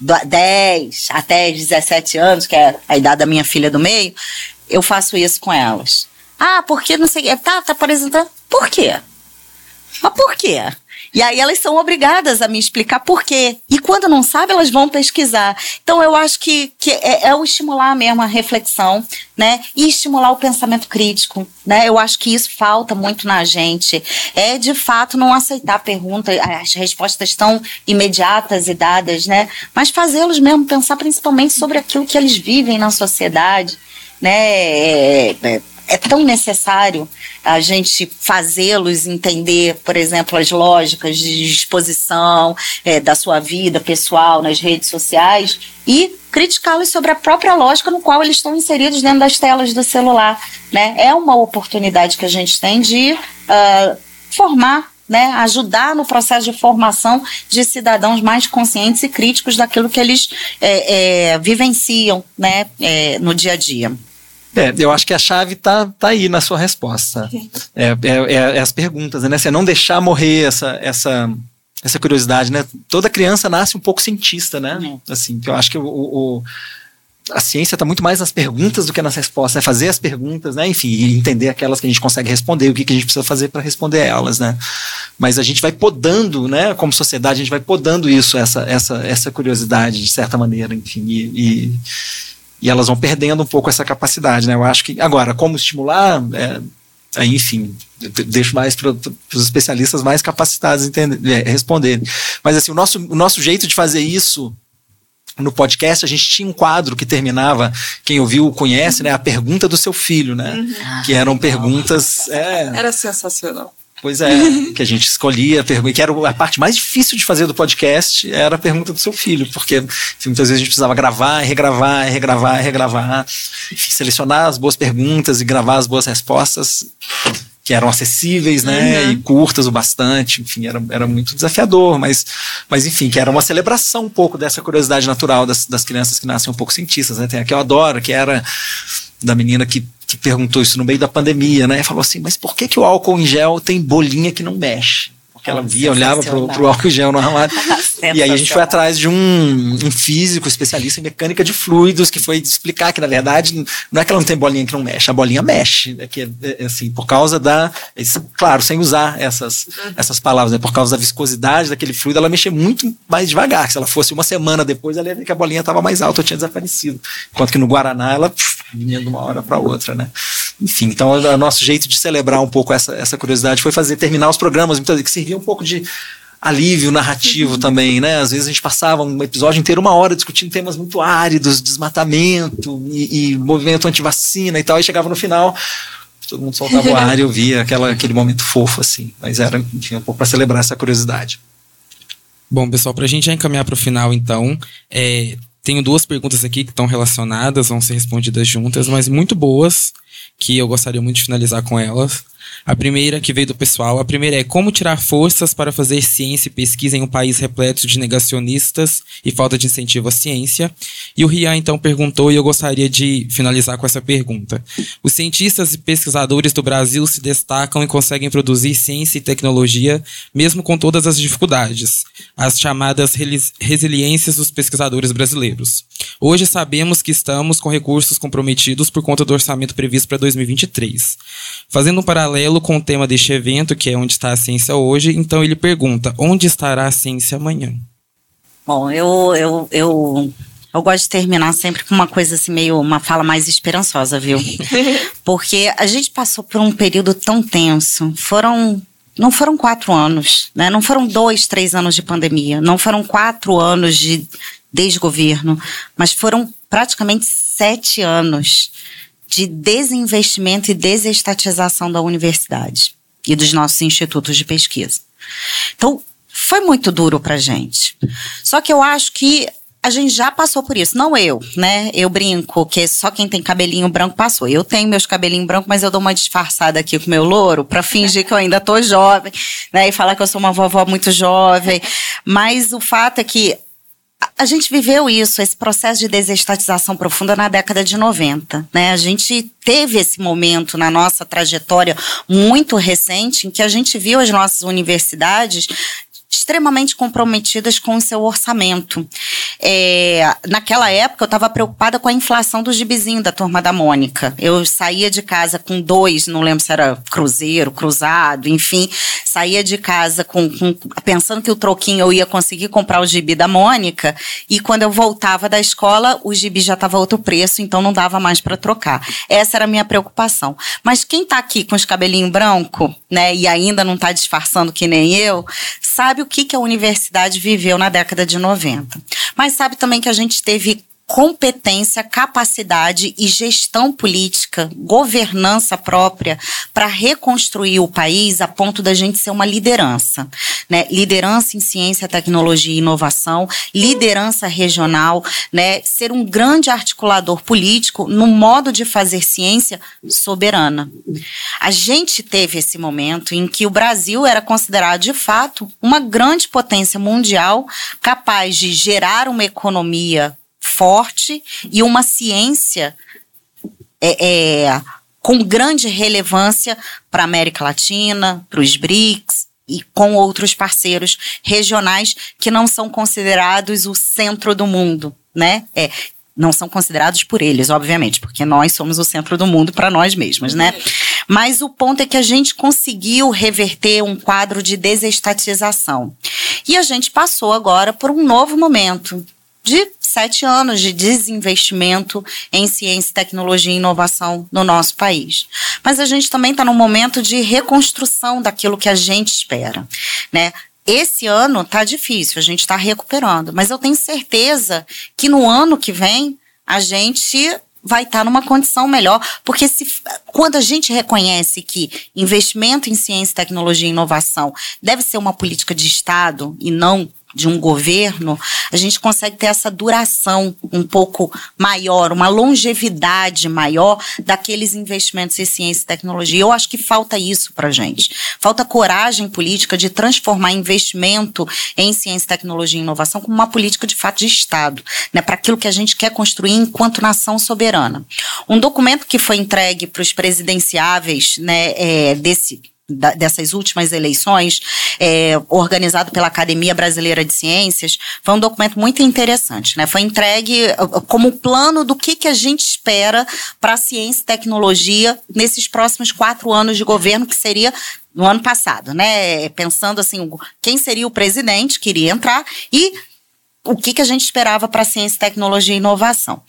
10 até 17 anos, que é a idade da minha filha do meio, eu faço isso com elas. Ah, porque não sei. Tá, tá apresentando. Por quê? Mas por quê? E aí elas são obrigadas a me explicar por quê. E quando não sabem, elas vão pesquisar. Então eu acho que, que é, é, o estimular mesmo a reflexão, né? E estimular o pensamento crítico, né? Eu acho que isso falta muito na gente. É de fato não aceitar perguntas, as respostas tão imediatas e dadas, né? Mas fazê-los mesmo pensar principalmente sobre aquilo que eles vivem na sociedade, né? É, é, é tão necessário a gente fazê-los entender, por exemplo, as lógicas de exposição é, da sua vida pessoal nas redes sociais e criticá-los sobre a própria lógica no qual eles estão inseridos dentro das telas do celular. Né? É uma oportunidade que a gente tem de uh, formar né, ajudar no processo de formação de cidadãos mais conscientes e críticos daquilo que eles é, é, vivenciam né, é, no dia a dia. É, eu acho que a chave tá, tá aí na sua resposta. É, é, é, as perguntas, né? Você não deixar morrer essa, essa, essa curiosidade, né? Toda criança nasce um pouco cientista, né? Assim, eu acho que o, o a ciência está muito mais nas perguntas do que nas respostas, é fazer as perguntas, né? Enfim, e entender aquelas que a gente consegue responder, o que, que a gente precisa fazer para responder elas, né? Mas a gente vai podando, né? Como sociedade, a gente vai podando isso, essa, essa, essa curiosidade, de certa maneira, enfim, e, e e elas vão perdendo um pouco essa capacidade, né? Eu acho que agora como estimular, é, aí, enfim, deixo mais para os especialistas mais capacitados entender, é, responderem. Mas assim, o nosso, o nosso jeito de fazer isso no podcast a gente tinha um quadro que terminava, quem ouviu conhece, né? A pergunta do seu filho, né? Uhum. Que eram perguntas. É, Era sensacional. Pois é, que a gente escolhia a pergunta, que era a parte mais difícil de fazer do podcast, era a pergunta do seu filho, porque enfim, muitas vezes a gente precisava gravar, regravar, regravar, regravar, enfim, selecionar as boas perguntas e gravar as boas respostas que eram acessíveis, né, uhum. e curtas o bastante, enfim, era, era muito desafiador, mas, mas enfim, que era uma celebração um pouco dessa curiosidade natural das, das crianças que nascem um pouco cientistas, né, tem a que eu adoro, que era da menina que que perguntou isso no meio da pandemia, né? Falou assim, mas por que, que o álcool em gel tem bolinha que não mexe? Porque ela via, olhava pro, pro álcool em gel no armário. e aí a gente foi atrás de um, um, físico especialista em mecânica de fluidos que foi explicar que, na verdade, não é que ela não tem bolinha que não mexe, a bolinha mexe. É que, é, é assim, por causa da. Claro, sem usar essas, essas palavras, né? Por causa da viscosidade daquele fluido, ela mexia muito mais devagar. Se ela fosse uma semana depois, ela ia ver que a bolinha estava mais alta tinha desaparecido. Enquanto que no Guaraná, ela vinha de uma hora para outra, né? Enfim, então o nosso jeito de celebrar um pouco essa, essa curiosidade foi fazer terminar os programas, que servia um pouco de alívio narrativo também, né? Às vezes a gente passava um episódio inteiro, uma hora, discutindo temas muito áridos, desmatamento e, e movimento antivacina e tal, e chegava no final, todo mundo soltava o ar e eu via aquela, aquele momento fofo, assim. Mas era, enfim, um pouco para celebrar essa curiosidade. Bom, pessoal, para a gente já encaminhar para o final, então, é, tenho duas perguntas aqui que estão relacionadas, vão ser respondidas juntas, mas muito boas, que eu gostaria muito de finalizar com elas. A primeira que veio do pessoal, a primeira é como tirar forças para fazer ciência e pesquisa em um país repleto de negacionistas e falta de incentivo à ciência. E o Rian então perguntou e eu gostaria de finalizar com essa pergunta. Os cientistas e pesquisadores do Brasil se destacam e conseguem produzir ciência e tecnologia mesmo com todas as dificuldades, as chamadas resiliências dos pesquisadores brasileiros. Hoje sabemos que estamos com recursos comprometidos por conta do orçamento previsto para 2023. Fazendo um paralelo com o tema deste evento, que é onde está a ciência hoje, então ele pergunta: onde estará a ciência amanhã? Bom, eu, eu, eu, eu gosto de terminar sempre com uma coisa assim, meio uma fala mais esperançosa, viu? Porque a gente passou por um período tão tenso. Foram não foram quatro anos, né? Não foram dois, três anos de pandemia, não foram quatro anos de desgoverno, mas foram praticamente sete anos de desinvestimento e desestatização da universidade e dos nossos institutos de pesquisa. Então, foi muito duro para gente. Só que eu acho que a gente já passou por isso. Não eu, né? Eu brinco que só quem tem cabelinho branco passou. Eu tenho meus cabelinhos brancos, mas eu dou uma disfarçada aqui com meu louro para fingir que eu ainda tô jovem, né? E falar que eu sou uma vovó muito jovem. Mas o fato é que a gente viveu isso, esse processo de desestatização profunda na década de 90. Né? A gente teve esse momento na nossa trajetória muito recente em que a gente viu as nossas universidades extremamente comprometidas com o seu orçamento. É, naquela época, eu estava preocupada com a inflação do gibizinho da turma da Mônica. Eu saía de casa com dois, não lembro se era cruzeiro, cruzado, enfim, saía de casa com, com, pensando que o troquinho eu ia conseguir comprar o gibi da Mônica, e quando eu voltava da escola, o gibi já estava outro preço, então não dava mais para trocar. Essa era a minha preocupação. Mas quem está aqui com os cabelinhos branco, né, e ainda não está disfarçando que nem eu, sabe o que, que a universidade viveu na década de 90. Mas sabe também que a gente teve competência, capacidade e gestão política, governança própria para reconstruir o país a ponto da gente ser uma liderança, né? Liderança em ciência, tecnologia e inovação, liderança regional, né? Ser um grande articulador político no modo de fazer ciência soberana. A gente teve esse momento em que o Brasil era considerado de fato uma grande potência mundial capaz de gerar uma economia forte e uma ciência é, é, com grande relevância para a América Latina, para os BRICS e com outros parceiros regionais que não são considerados o centro do mundo, né? É, não são considerados por eles, obviamente, porque nós somos o centro do mundo para nós mesmos, né? Mas o ponto é que a gente conseguiu reverter um quadro de desestatização. E a gente passou agora por um novo momento de sete anos de desinvestimento em ciência, tecnologia e inovação no nosso país. Mas a gente também está num momento de reconstrução daquilo que a gente espera, né? Esse ano está difícil, a gente está recuperando, mas eu tenho certeza que no ano que vem a gente vai estar tá numa condição melhor, porque se, quando a gente reconhece que investimento em ciência, tecnologia e inovação deve ser uma política de Estado e não de um governo, a gente consegue ter essa duração um pouco maior, uma longevidade maior daqueles investimentos em ciência e tecnologia. Eu acho que falta isso para gente. Falta coragem política de transformar investimento em ciência, tecnologia e inovação como uma política de fato de Estado, né, para aquilo que a gente quer construir enquanto nação soberana. Um documento que foi entregue para os presidenciáveis né, é, desse dessas últimas eleições, é, organizado pela Academia Brasileira de Ciências, foi um documento muito interessante. Né? Foi entregue uh, como plano do que, que a gente espera para a ciência e tecnologia nesses próximos quatro anos de governo, que seria no ano passado, né? Pensando assim, quem seria o presidente que iria entrar e o que, que a gente esperava para ciência, tecnologia e inovação.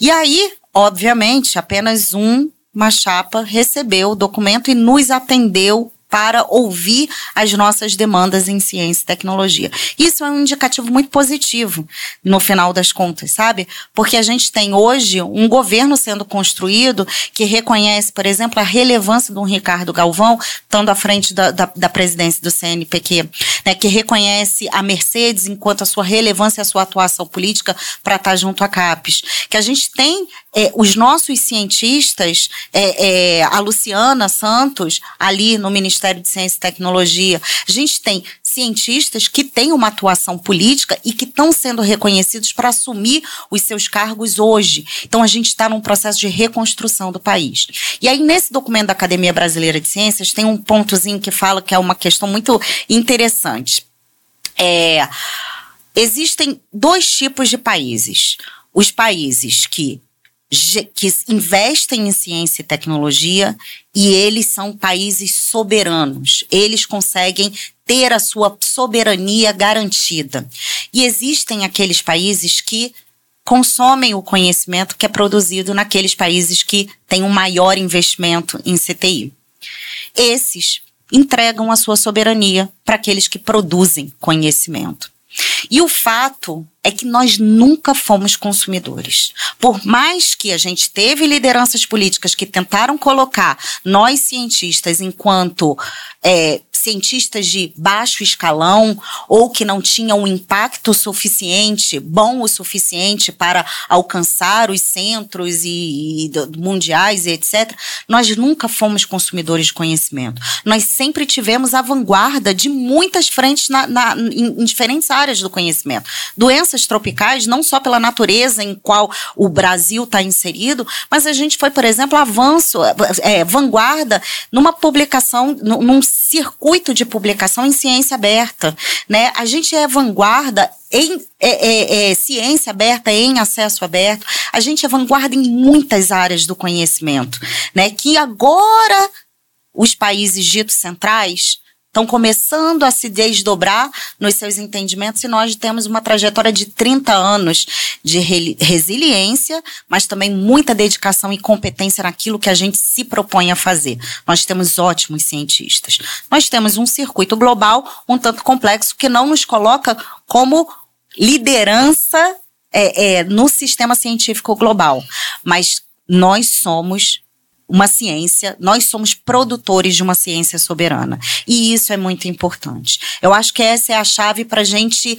E aí, obviamente, apenas um uma chapa recebeu o documento e nos atendeu para ouvir as nossas demandas em ciência e tecnologia. Isso é um indicativo muito positivo no final das contas, sabe? Porque a gente tem hoje um governo sendo construído que reconhece, por exemplo, a relevância do Ricardo Galvão, estando à frente da, da, da presidência do CNPq, né, que reconhece a Mercedes enquanto a sua relevância e a sua atuação política para estar junto à CAPES. Que a gente tem é, os nossos cientistas, é, é, a Luciana Santos, ali no Ministério de Ciência e Tecnologia, a gente tem cientistas que têm uma atuação política e que estão sendo reconhecidos para assumir os seus cargos hoje. Então, a gente está num processo de reconstrução do país. E aí, nesse documento da Academia Brasileira de Ciências, tem um pontozinho que fala que é uma questão muito interessante. É, existem dois tipos de países. Os países que que investem em ciência e tecnologia e eles são países soberanos. Eles conseguem ter a sua soberania garantida. E existem aqueles países que consomem o conhecimento que é produzido naqueles países que têm um maior investimento em CTI. Esses entregam a sua soberania para aqueles que produzem conhecimento. E o fato é que nós nunca fomos consumidores. Por mais que a gente teve lideranças políticas que tentaram colocar nós cientistas enquanto é, cientistas de baixo escalão ou que não tinham um impacto suficiente, bom o suficiente para alcançar os centros e, e mundiais e etc. Nós nunca fomos consumidores de conhecimento. Nós sempre tivemos a vanguarda de muitas frentes na, na, em, em diferentes áreas do conhecimento. Doenças tropicais, não só pela natureza em qual o Brasil está inserido, mas a gente foi, por exemplo, avanço, é, vanguarda numa publicação, num circuito de publicação em ciência aberta. Né? A gente é vanguarda em é, é, é, ciência aberta, em acesso aberto. A gente é vanguarda em muitas áreas do conhecimento, né? Que agora os países ditos centrais estão começando a se desdobrar nos seus entendimentos e nós temos uma trajetória de 30 anos de re resiliência, mas também muita dedicação e competência naquilo que a gente se propõe a fazer. Nós temos ótimos cientistas. Nós temos um circuito global um tanto complexo que não nos coloca como liderança é, é, no sistema científico global, mas nós somos uma ciência, nós somos produtores de uma ciência soberana. E isso é muito importante. Eu acho que essa é a chave para a gente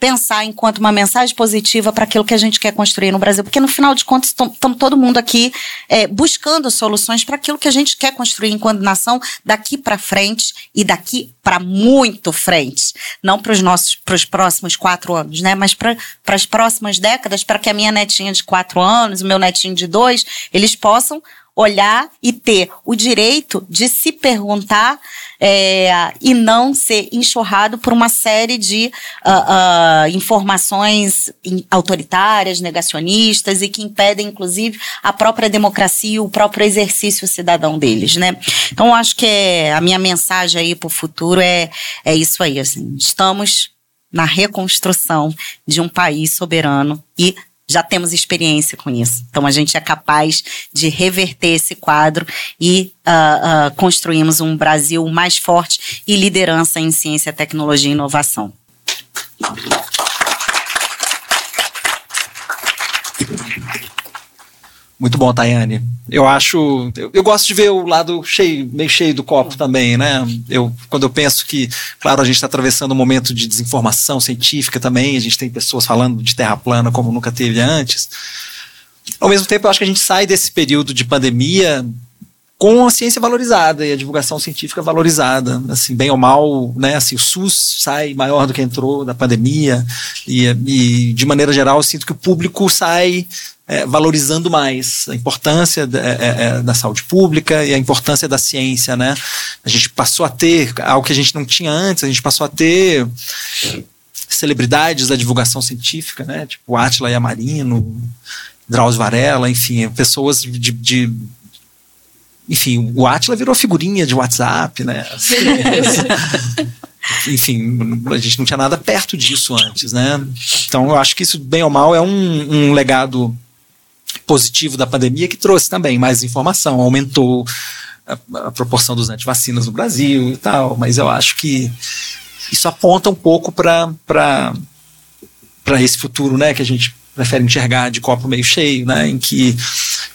pensar enquanto uma mensagem positiva para aquilo que a gente quer construir no Brasil. Porque, no final de contas, estamos todo mundo aqui é, buscando soluções para aquilo que a gente quer construir enquanto nação daqui para frente e daqui para muito frente. Não para os nossos para os próximos quatro anos, né? Mas para as próximas décadas, para que a minha netinha de quatro anos, o meu netinho de dois, eles possam olhar e ter o direito de se perguntar é, e não ser enxurrado por uma série de uh, uh, informações autoritárias, negacionistas e que impedem, inclusive, a própria democracia e o próprio exercício cidadão deles, né? Então, acho que é, a minha mensagem aí para o futuro é, é isso aí, assim, estamos na reconstrução de um país soberano e já temos experiência com isso. Então a gente é capaz de reverter esse quadro e uh, uh, construímos um Brasil mais forte e liderança em ciência, tecnologia e inovação. Muito bom, Tayane. Eu acho. Eu, eu, gosto de ver o lado cheio, meio cheio do copo também, né? Eu, quando eu penso que, claro, a gente está atravessando um momento de desinformação científica também, a gente tem pessoas falando de terra plana como nunca teve antes. Ao mesmo tempo, eu acho que a gente sai desse período de pandemia com a ciência valorizada e a divulgação científica valorizada, assim, bem ou mal, né, assim, o SUS sai maior do que entrou da pandemia e, e de maneira geral eu sinto que o público sai é, valorizando mais a importância da, é, é, é, da, saúde pública e a importância da ciência, né? A gente passou a ter algo que a gente não tinha antes, a gente passou a ter celebridades da divulgação científica, né? Tipo Átila Yamarino, Drauzio Varela, enfim, pessoas de, de enfim, o Atila virou figurinha de WhatsApp, né? enfim, a gente não tinha nada perto disso antes, né? Então eu acho que isso, bem ou mal, é um, um legado positivo da pandemia que trouxe também mais informação, aumentou a, a proporção dos antivacinas no Brasil e tal, mas eu acho que isso aponta um pouco para esse futuro, né, que a gente prefere enxergar de copo meio cheio, né, em que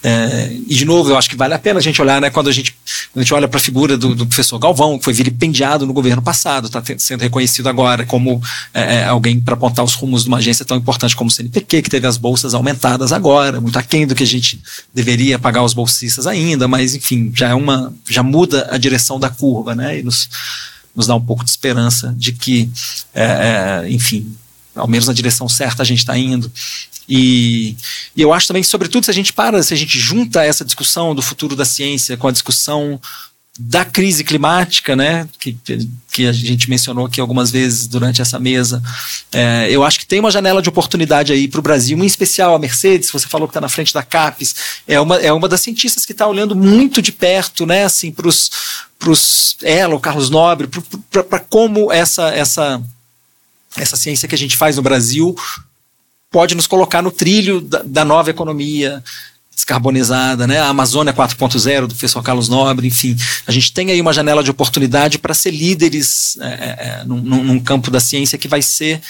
é, e de novo, eu acho que vale a pena a gente olhar, né, quando a gente, quando a gente olha para a figura do, do, professor Galvão, que foi vilipendiado no governo passado, está sendo reconhecido agora como é, é alguém para apontar os rumos de uma agência tão importante como o CNPq, que teve as bolsas aumentadas agora, muito aquém do que a gente deveria pagar os bolsistas ainda, mas enfim, já é uma, já muda a direção da curva, né, e nos, nos dá um pouco de esperança de que, é, é enfim, ao menos na direção certa a gente está indo. E, e, eu acho também que, sobretudo, se a gente para, se a gente junta essa discussão do futuro da ciência com a discussão da crise climática, né, que, que a gente mencionou aqui algumas vezes durante essa mesa, é, eu acho que tem uma janela de oportunidade aí para o Brasil, em especial a Mercedes, você falou que está na frente da CAPES, é uma, é uma das cientistas que está olhando muito de perto, né, assim, para os, ela, o Carlos Nobre, para como essa, essa, essa ciência que a gente faz no Brasil pode nos colocar no trilho da, da nova economia descarbonizada, né? A Amazônia 4.0 do professor Carlos Nobre, enfim, a gente tem aí uma janela de oportunidade para ser líderes é, é, é num, num, campo da ciência que vai ser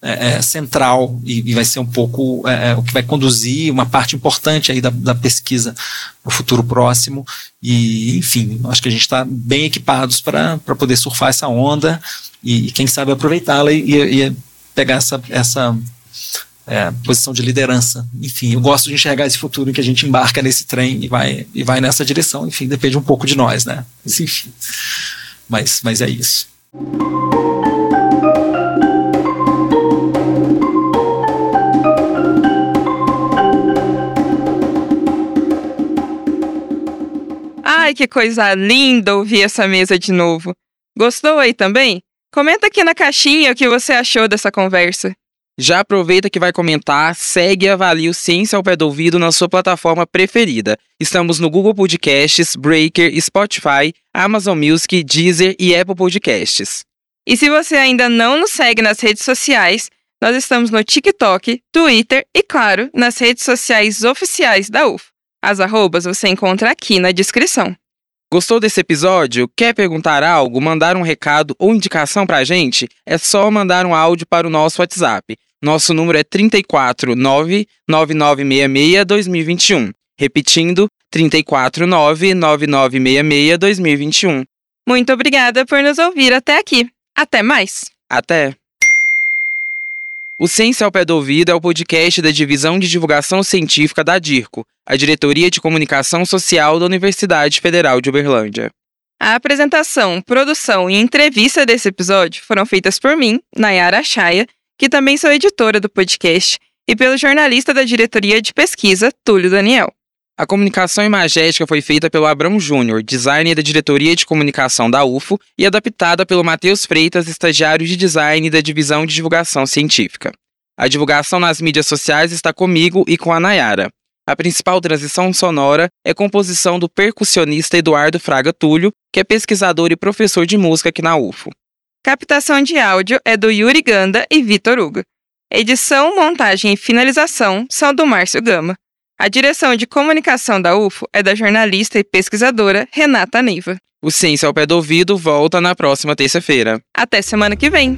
é, é, central e, e, vai ser um pouco é, o que vai conduzir uma parte importante aí da, da pesquisa no futuro próximo. E, enfim, acho que a gente está bem equipados para poder surfar essa onda e, e quem sabe, aproveitá-la e, e, pegar essa, essa é, posição de liderança. Enfim, eu gosto de enxergar esse futuro em que a gente embarca nesse trem e vai, e vai nessa direção. Enfim, depende um pouco de nós, né? Enfim. Mas, mas é isso. Ai, que coisa linda ouvir essa mesa de novo. Gostou aí também? Comenta aqui na caixinha o que você achou dessa conversa. Já aproveita que vai comentar, segue e avalie o Ciência ao Pé do Ouvido na sua plataforma preferida. Estamos no Google Podcasts, Breaker, Spotify, Amazon Music, Deezer e Apple Podcasts. E se você ainda não nos segue nas redes sociais, nós estamos no TikTok, Twitter e, claro, nas redes sociais oficiais da UF. As arrobas você encontra aqui na descrição. Gostou desse episódio? Quer perguntar algo, mandar um recado ou indicação pra gente? É só mandar um áudio para o nosso WhatsApp. Nosso número é 34999662021. Repetindo, 34999662021. Muito obrigada por nos ouvir até aqui. Até mais. Até. O Ciência ao Pé do Ouvido é o podcast da Divisão de Divulgação Científica da DIRCO, a Diretoria de Comunicação Social da Universidade Federal de Uberlândia. A apresentação, produção e entrevista desse episódio foram feitas por mim, Nayara Chaia, que também sou editora do podcast, e pelo jornalista da Diretoria de Pesquisa, Túlio Daniel. A comunicação imagética foi feita pelo Abrão Júnior, designer da Diretoria de Comunicação da UFO, e adaptada pelo Matheus Freitas, estagiário de design da Divisão de Divulgação Científica. A divulgação nas mídias sociais está comigo e com a Nayara. A principal transição sonora é composição do percussionista Eduardo Fraga Túlio, que é pesquisador e professor de música aqui na UFO. Captação de áudio é do Yuri Ganda e Vitor Hugo. Edição, montagem e finalização são do Márcio Gama. A direção de comunicação da UFO é da jornalista e pesquisadora Renata Neiva. O Ciência ao Pé do Ouvido volta na próxima terça-feira. Até semana que vem.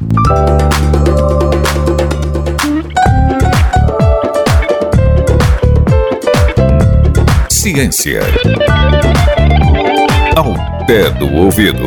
Ciência ao pé do ouvido.